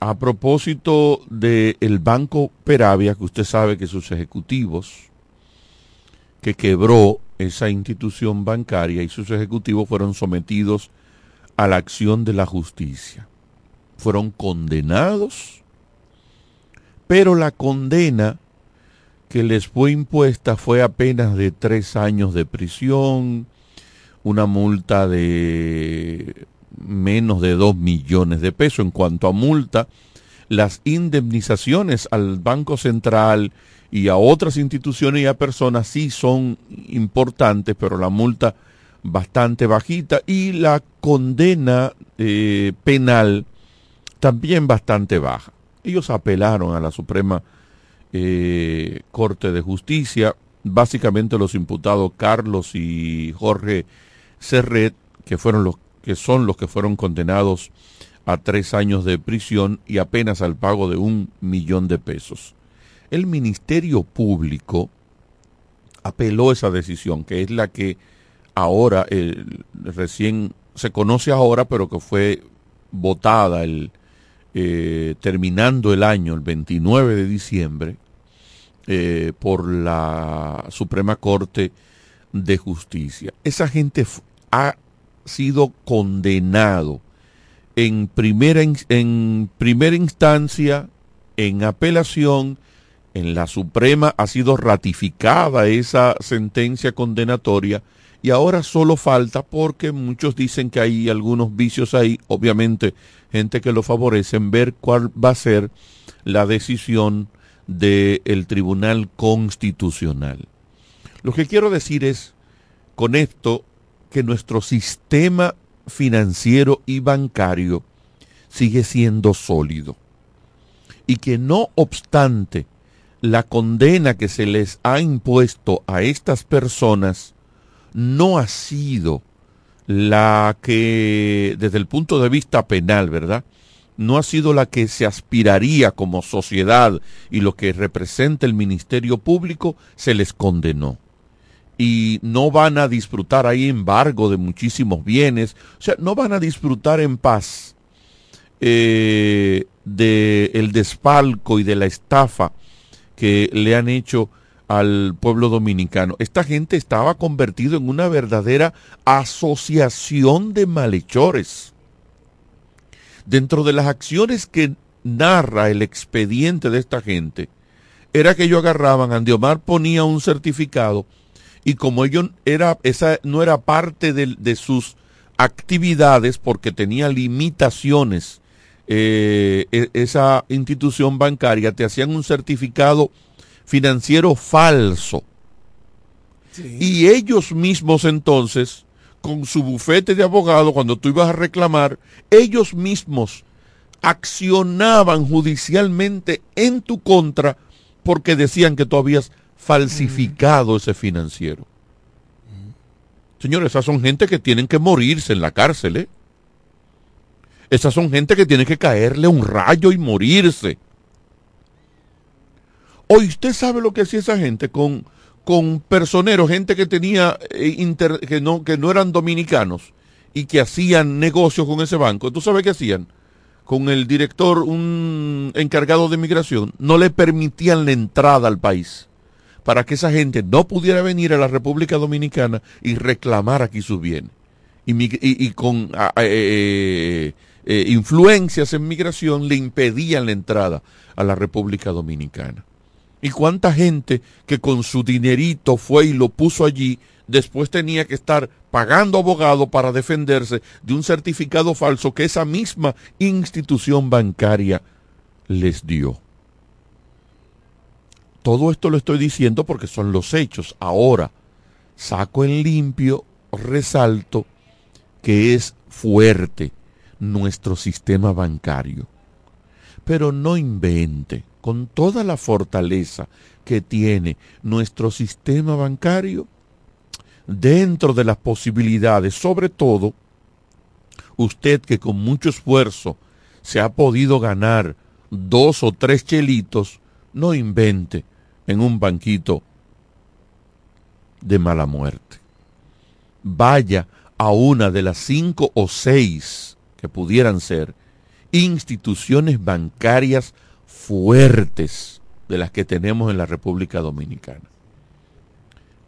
a propósito del Banco Peravia, que usted sabe que sus ejecutivos, que quebró esa institución bancaria y sus ejecutivos fueron sometidos a la acción de la justicia. Fueron condenados, pero la condena que les fue impuesta fue apenas de tres años de prisión, una multa de menos de dos millones de pesos. En cuanto a multa, las indemnizaciones al Banco Central y a otras instituciones y a personas sí son importantes, pero la multa bastante bajita y la condena eh, penal también bastante baja. Ellos apelaron a la Suprema eh, Corte de Justicia, básicamente los imputados Carlos y Jorge Serret, que fueron los que son los que fueron condenados a tres años de prisión y apenas al pago de un millón de pesos. El Ministerio Público apeló esa decisión, que es la que ahora, recién se conoce ahora, pero que fue votada el, eh, terminando el año, el 29 de diciembre, eh, por la Suprema Corte de Justicia. Esa gente ha sido condenado en primera, en primera instancia, en apelación, en la Suprema ha sido ratificada esa sentencia condenatoria y ahora solo falta porque muchos dicen que hay algunos vicios ahí, obviamente gente que lo favorecen, ver cuál va a ser la decisión del Tribunal Constitucional. Lo que quiero decir es, con esto, que nuestro sistema financiero y bancario sigue siendo sólido y que no obstante la condena que se les ha impuesto a estas personas no ha sido la que, desde el punto de vista penal, ¿verdad? No ha sido la que se aspiraría como sociedad y lo que representa el Ministerio Público, se les condenó y no van a disfrutar ahí embargo de muchísimos bienes, o sea, no van a disfrutar en paz eh, de despalco y de la estafa que le han hecho al pueblo dominicano. Esta gente estaba convertido en una verdadera asociación de malhechores. Dentro de las acciones que narra el expediente de esta gente, era que ellos agarraban, Andiomar ponía un certificado y como ello era, esa no era parte de, sus actividades porque tenía limitaciones, eh, e, esa institución bancaria, te hacían un certificado financiero falso. Y ellos mismos entonces, con su bufete de abogado, cuando tú ibas a reclamar, ellos mismos accionaban judicialmente en tu contra porque decían que tú habías falsificado ese financiero. Señores, esas son gente que tienen que morirse en la cárcel. ¿eh? Esas son gente que tiene que caerle un rayo y morirse. Hoy usted sabe lo que hacía esa gente con, con personeros, gente que tenía eh, que, no, que no eran dominicanos y que hacían negocios con ese banco. ¿Tú sabes qué hacían? Con el director, un encargado de migración, no le permitían la entrada al país para que esa gente no pudiera venir a la República Dominicana y reclamar aquí sus bienes. Y, con eh, eh, influencias en migración le impedían la entrada a la República Dominicana. ¿Y cuánta gente que con su dinerito fue y lo puso allí, después tenía que estar pagando abogado para defenderse de un certificado falso que esa misma institución bancaria les dio? Todo esto lo estoy diciendo porque son los hechos. Ahora, saco en limpio, resalto que es fuerte nuestro sistema bancario. Pero no invente. con toda la fortaleza que tiene nuestro sistema bancario, dentro de las posibilidades, sobre todo usted que con mucho esfuerzo se ha podido ganar dos o tres chelitos, no invente en un banquito de mala muerte. Vaya a una de las cinco o seis que pudieran ser instituciones bancarias fuertes de las que tenemos en la República Dominicana.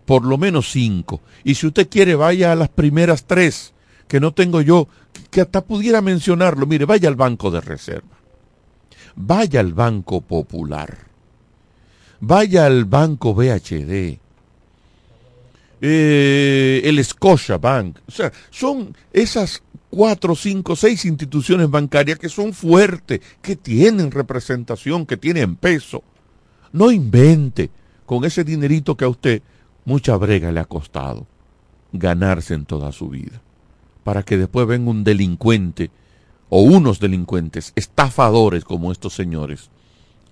Por lo menos cinco. Y si usted quiere, vaya a las primeras tres, que no tengo yo, que hasta pudiera mencionarlo. Mire, vaya al Banco de Reserva. Vaya al Banco Popular. Vaya al Banco BHD. Eh, el Scotia Bank. O sea, son esas cuatro, cinco, seis instituciones bancarias que son fuertes, que tienen representación, que tienen peso. No invente con ese dinerito que a usted mucha brega le ha costado ganarse en toda su vida, para que después venga un delincuente o unos delincuentes, estafadores como estos señores,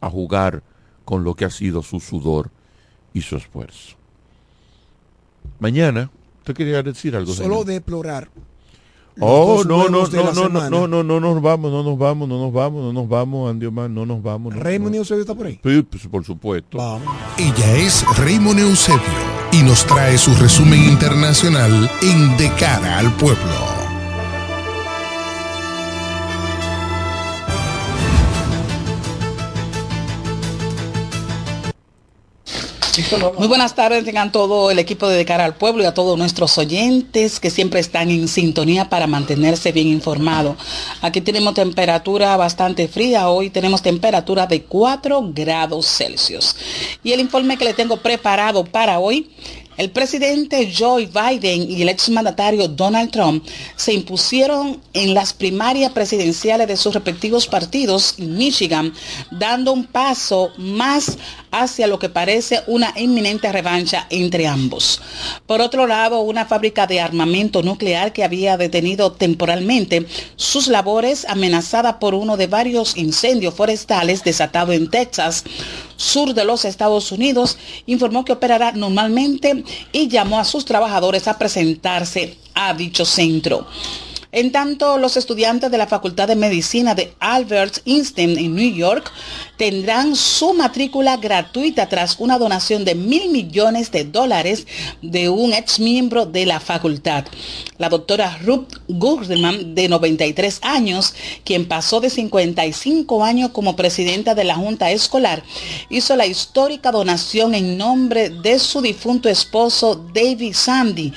a jugar con lo que ha sido su sudor y su esfuerzo. Mañana, ¿usted quería decir algo? Solo deplorar Oh, no, no, no, no, no, no, no, no nos vamos, no nos vamos, no nos vamos, no nos vamos, Andy Omar, no nos vamos. No, Raymond Eusebio está por ahí. Sí, pues, por supuesto. Ella es Raymond Eusebio y nos trae su resumen internacional en De cara al pueblo. Muy buenas tardes, tengan todo el equipo de, Cara al Pueblo y a todos nuestros oyentes que siempre están en sintonía para mantenerse bien informados. Aquí tenemos temperatura bastante fría, hoy tenemos temperatura de 4 grados Celsius. Y el informe que le tengo preparado para hoy el presidente Joe Biden y el exmandatario Donald Trump se impusieron en las primarias presidenciales de sus respectivos partidos en Michigan, dando un paso más hacia lo que parece una inminente revancha entre ambos. Por otro lado, una fábrica de armamento nuclear que había detenido temporalmente sus labores amenazada por uno de varios incendios forestales desatados en Texas, sur de los Estados Unidos, informó que operará normalmente y llamó a sus trabajadores a presentarse a dicho centro. En tanto, los estudiantes de la Facultad de Medicina de Albert Einstein en New York tendrán su matrícula gratuita tras una donación de mil millones de dólares de un ex miembro de la facultad. La doctora Ruth Gurman, de 93 años, quien pasó de 55 años como presidenta de la Junta Escolar, hizo la histórica donación en nombre de su difunto esposo David Sandy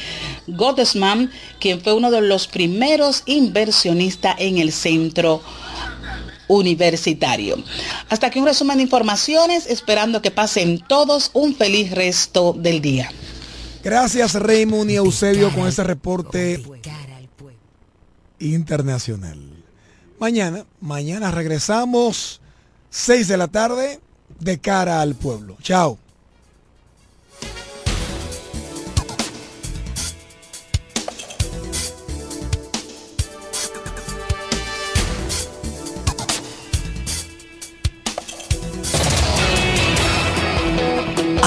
Gottesman, quien fue uno de los primeros inversionistas en el centro universitario. Hasta aquí un resumen de informaciones, esperando que pasen todos un feliz resto del día. Gracias Raymond y Eusebio con este reporte internacional. Mañana, mañana regresamos 6 de la tarde de cara al pueblo. Chao.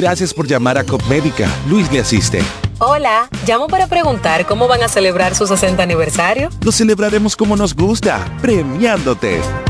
Gracias por llamar a Copmédica. Luis le asiste. Hola, llamo para preguntar cómo van a celebrar su 60 aniversario. Lo celebraremos como nos gusta, premiándote.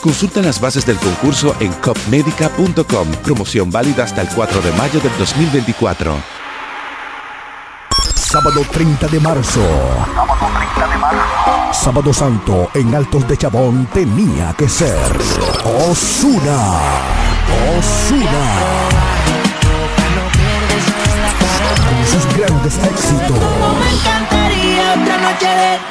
Consulta las bases del concurso en copmedica.com. Promoción válida hasta el 4 de mayo del 2024. Sábado 30 de marzo. Sábado Santo en Altos de Chabón tenía que ser Osuna. Osuna. Con sus grandes éxitos. Me encantaría otra noche de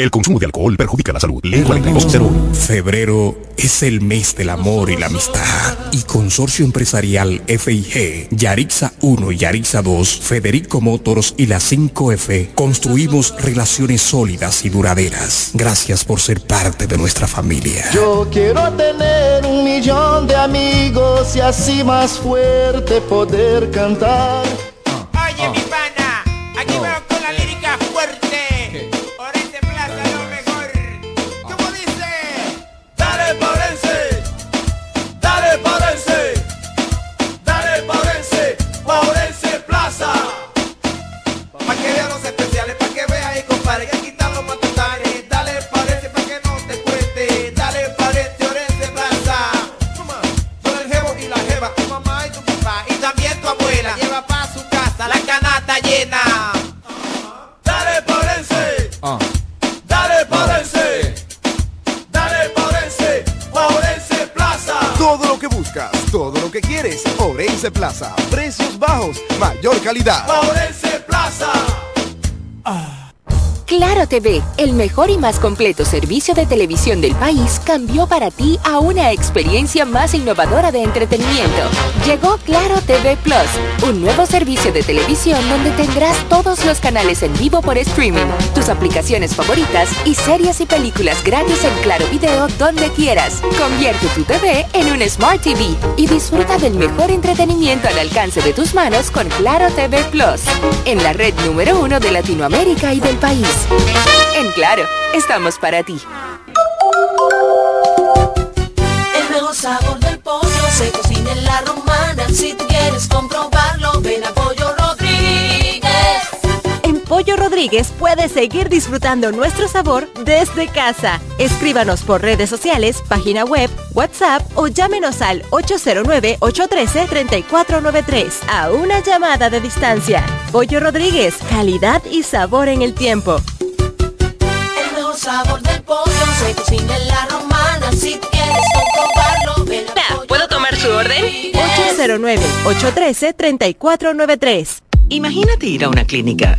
El consumo de alcohol perjudica la salud. Ley 4201. Febrero es el mes del amor y la amistad. Y Consorcio Empresarial FIG, Yarixa 1 y Yarixa 2, Federico Motors y la 5F construimos relaciones sólidas y duraderas. Gracias por ser parte de nuestra familia. Yo quiero tener un millón de amigos y así más fuerte poder cantar. Llena. Dale Paurense, dale Paurense, dale Paurense, Paurense Plaza. Todo lo que buscas, todo lo que quieres. Orense Plaza. Precios bajos, mayor calidad. Paurense Plaza. Claro TV, el mejor y más completo servicio de televisión del país, cambió para ti a una experiencia más innovadora de entretenimiento. Llegó Claro TV Plus, un nuevo servicio de televisión donde tendrás todos los canales en vivo por streaming, tus aplicaciones favoritas y series y películas gratis en Claro Video donde quieras. Convierte tu TV en un Smart TV y disfruta del mejor entretenimiento al alcance de tus manos con Claro TV Plus, en la red número uno de Latinoamérica y del país. En Claro, estamos para ti. El mejor sabor del pollo se cocina en la romana. Si tú quieres comprobarlo, Rodríguez puedes seguir disfrutando nuestro sabor desde casa. Escríbanos por redes sociales, página web, WhatsApp o llámenos al 809-813-3493 a una llamada de distancia. Pollo Rodríguez, calidad y sabor en el tiempo. El mejor sabor del pollo se cocina en la romana. Si quieres comprobarlo, ven a Pollo ¿Puedo tomar su orden? 809-813-3493. Imagínate ir a una clínica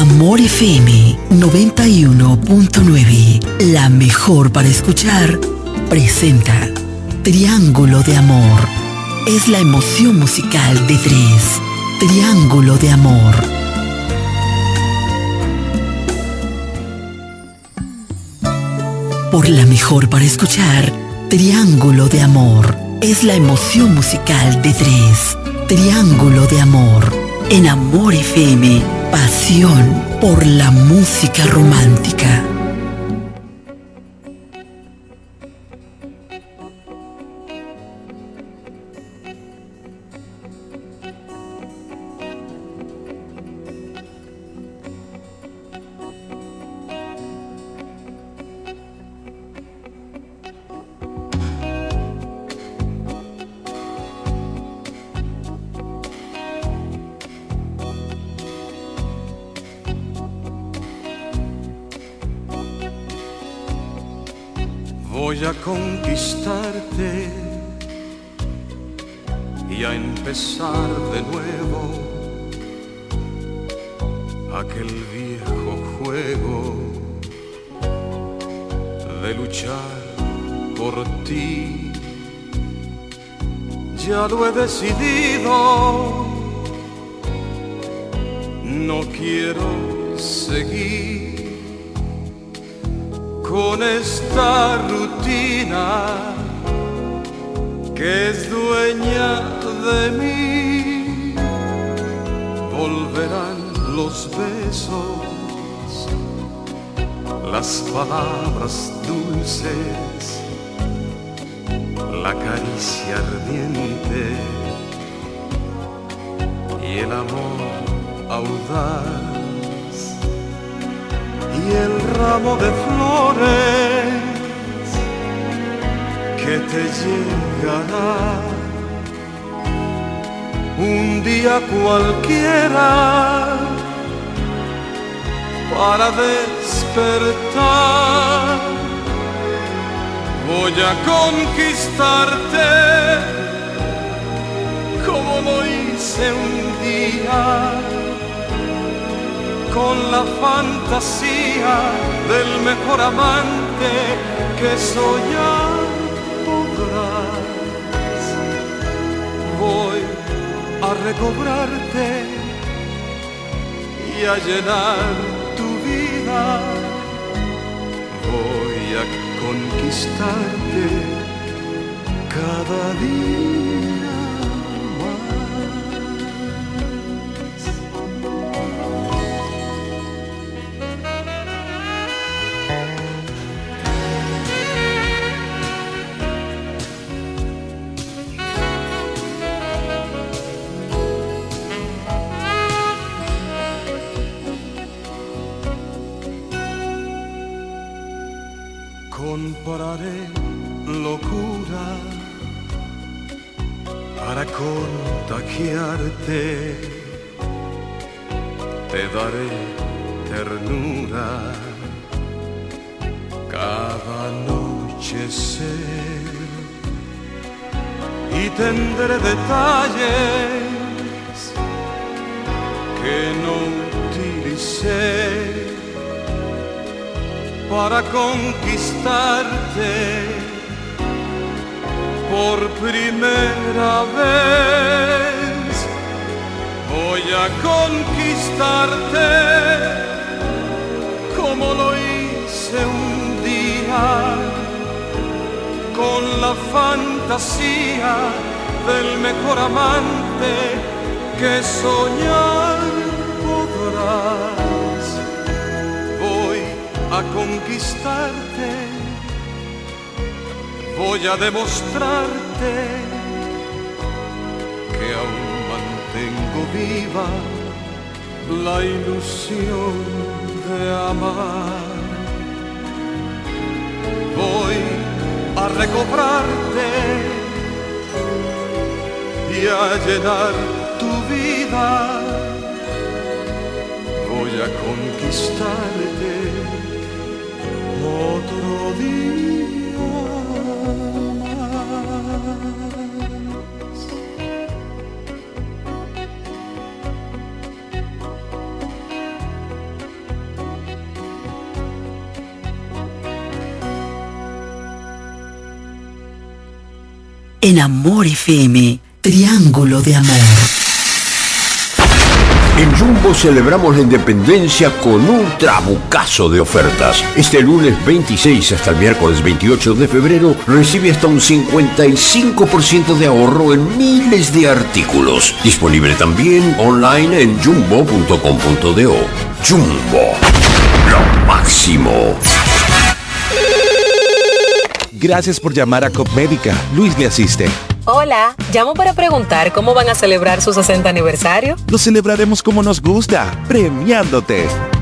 Amor FM 91.9, la mejor para escuchar, presenta Triángulo de Amor. Es la emoción musical de tres. Triángulo de Amor. Por la mejor para escuchar, Triángulo de Amor. Es la emoción musical de tres. Triángulo de Amor. En Amor FM, pasión por la música romántica. Locura para contagiarte. Te daré ternura cada noche y tendré detalles que no utilicé para conquistarte por primera vez. Voy a conquistarte como lo hice un día con la fantasía del mejor amante que soñar a conquistarte, voy a demostrarte que aún mantengo viva la ilusión de amar. Voy recobrarte y a llenar tu vida. Voy a conquistarte otro día más. En Amor FM, Triángulo de Amor. En Jumbo celebramos la independencia con un trabucazo de ofertas. Este lunes 26 hasta el miércoles 28 de febrero recibe hasta un 55% de ahorro en miles de artículos. Disponible también online en jumbo.com.do. Jumbo, lo máximo. Gracias por llamar a Copmédica. Luis le asiste. Hola, llamo para preguntar cómo van a celebrar su 60 aniversario. Lo celebraremos como nos gusta, premiándote.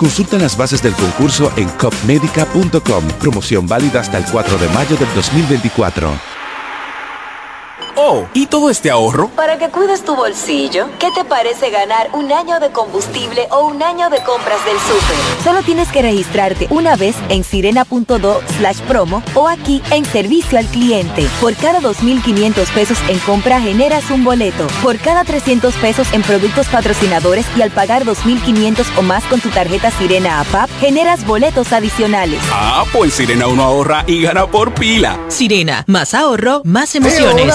Consulta las bases del concurso en copmedica.com. Promoción válida hasta el 4 de mayo del 2024. Oh, ¿y todo este ahorro? Para que cuides tu bolsillo, ¿qué te parece ganar un año de combustible o un año de compras del súper? Solo tienes que registrarte una vez en sirena.do slash promo o aquí en servicio al cliente. Por cada 2.500 pesos en compra generas un boleto. Por cada 300 pesos en productos patrocinadores y al pagar 2.500 o más con tu tarjeta Sirena APAP, generas boletos adicionales. Ah, pues Sirena uno ahorra y gana por pila. Sirena, más ahorro, más emociones.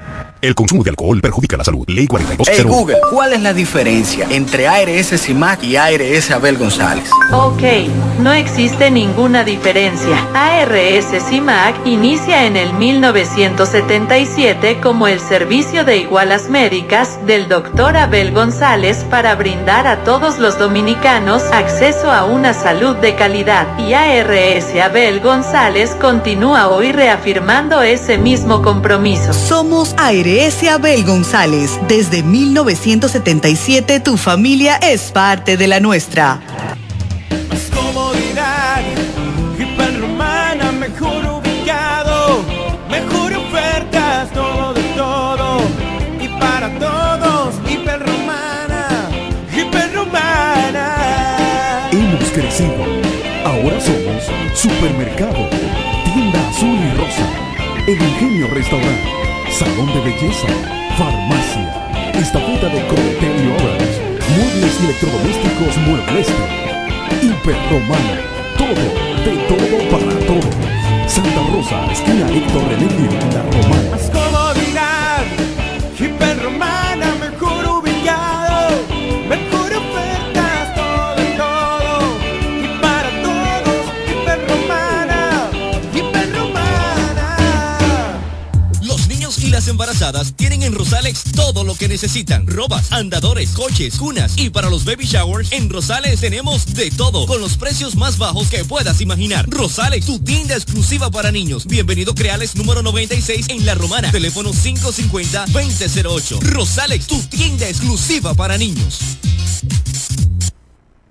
El consumo de alcohol perjudica la salud. Ley 4201. Hey Google, ¿cuál es la diferencia entre ARS CIMAC y ARS Abel González? Ok, no existe ninguna diferencia. ARS CIMAC inicia en el 1977 como el servicio de igualas médicas del doctor Abel González para brindar a todos los dominicanos acceso a una salud de calidad. Y ARS Abel González continúa hoy reafirmando ese mismo compromiso. Somos ARS Abel González. Desde 1977 tu familia es parte de la nuestra. Más comodidad, hiperromana, mejor ubicado, mejor ofertas, todo de todo y para todos, hiperromana, hiperromana. Hemos crecido. Ahora somos supermercado, tienda azul y rosa, el ingenio restaurante, salón de belleza, farmacia, estafeta de y Orange, muebles y electrodomésticos Muebleste, hiperromana, todo, de todo para todo. Santa Rosa, esquina Héctor René La Romana. Tienen en Rosalex todo lo que necesitan. Robas, andadores, coches, cunas y para los baby showers en Rosales tenemos de todo con los precios más bajos que puedas imaginar. Rosalex, tu tienda exclusiva para niños. Bienvenido Creales número 96 en La Romana. Teléfono 550-2008. Rosalex, tu tienda exclusiva para niños.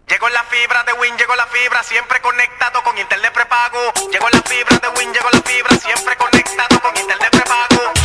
Llegó la fibra de Win, llegó la fibra, siempre conectado con internet prepago. Llegó la fibra de Win, llegó la fibra, siempre conectado con internet prepago.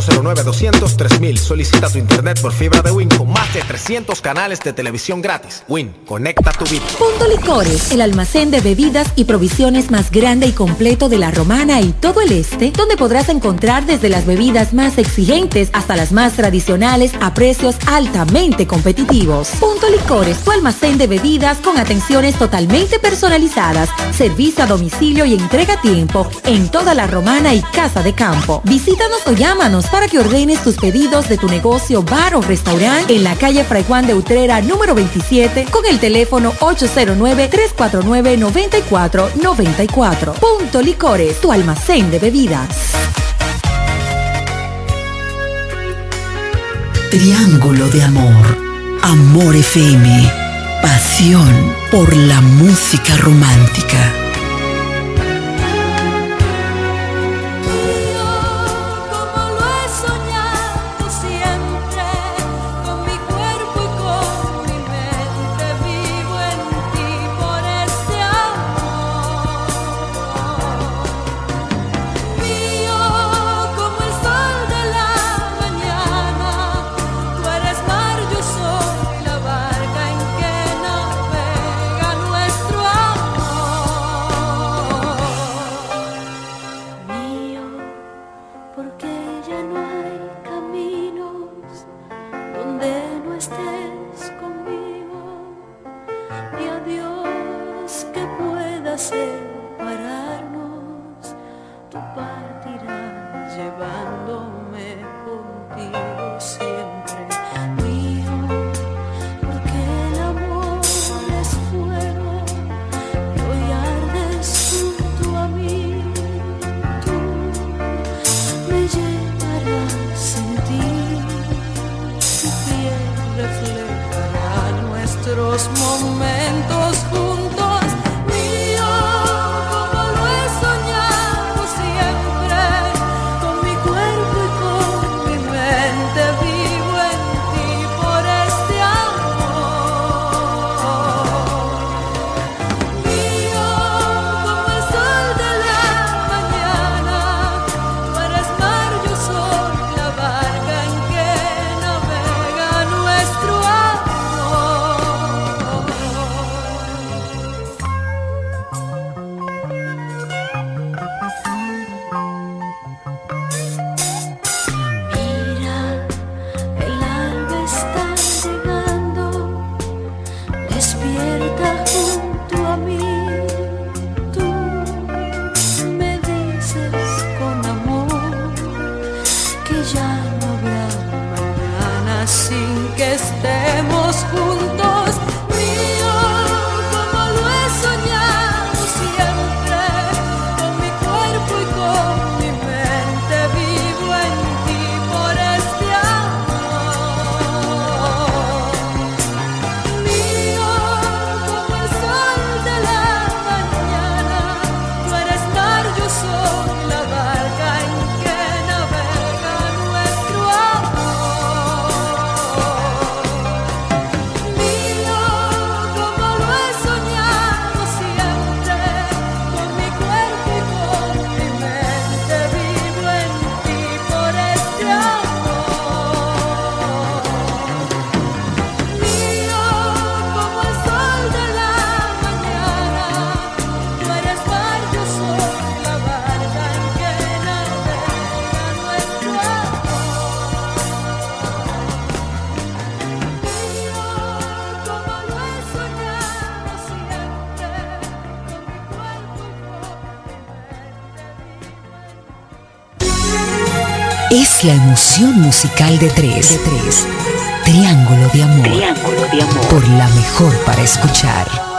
809-200-3000. Solicita tu internet por fibra de Win con más de 300 canales de televisión gratis. Win, conecta tu vida. Punto Licores, el almacén de bebidas y provisiones más grande y completo de la Romana y todo el este, donde podrás encontrar desde las bebidas más exigentes hasta las más tradicionales a precios altamente competitivos. Punto Licores, tu almacén de bebidas con atenciones totalmente personalizadas, servicio a domicilio y entrega a tiempo en toda la Romana y Casa de Campo. Visítanos o llámanos para que ordenes tus pedidos de tu negocio, bar o restaurante en la calle Fray Juan de Utrera número 27 con el teléfono 809-349-9494. Punto Licores, tu almacén de bebidas. Triángulo de Amor. Amor FM. Pasión por la música romántica. Es la emoción musical de tres. De tres. Triángulo de amor. Triángulo de amor. Por la mejor para escuchar.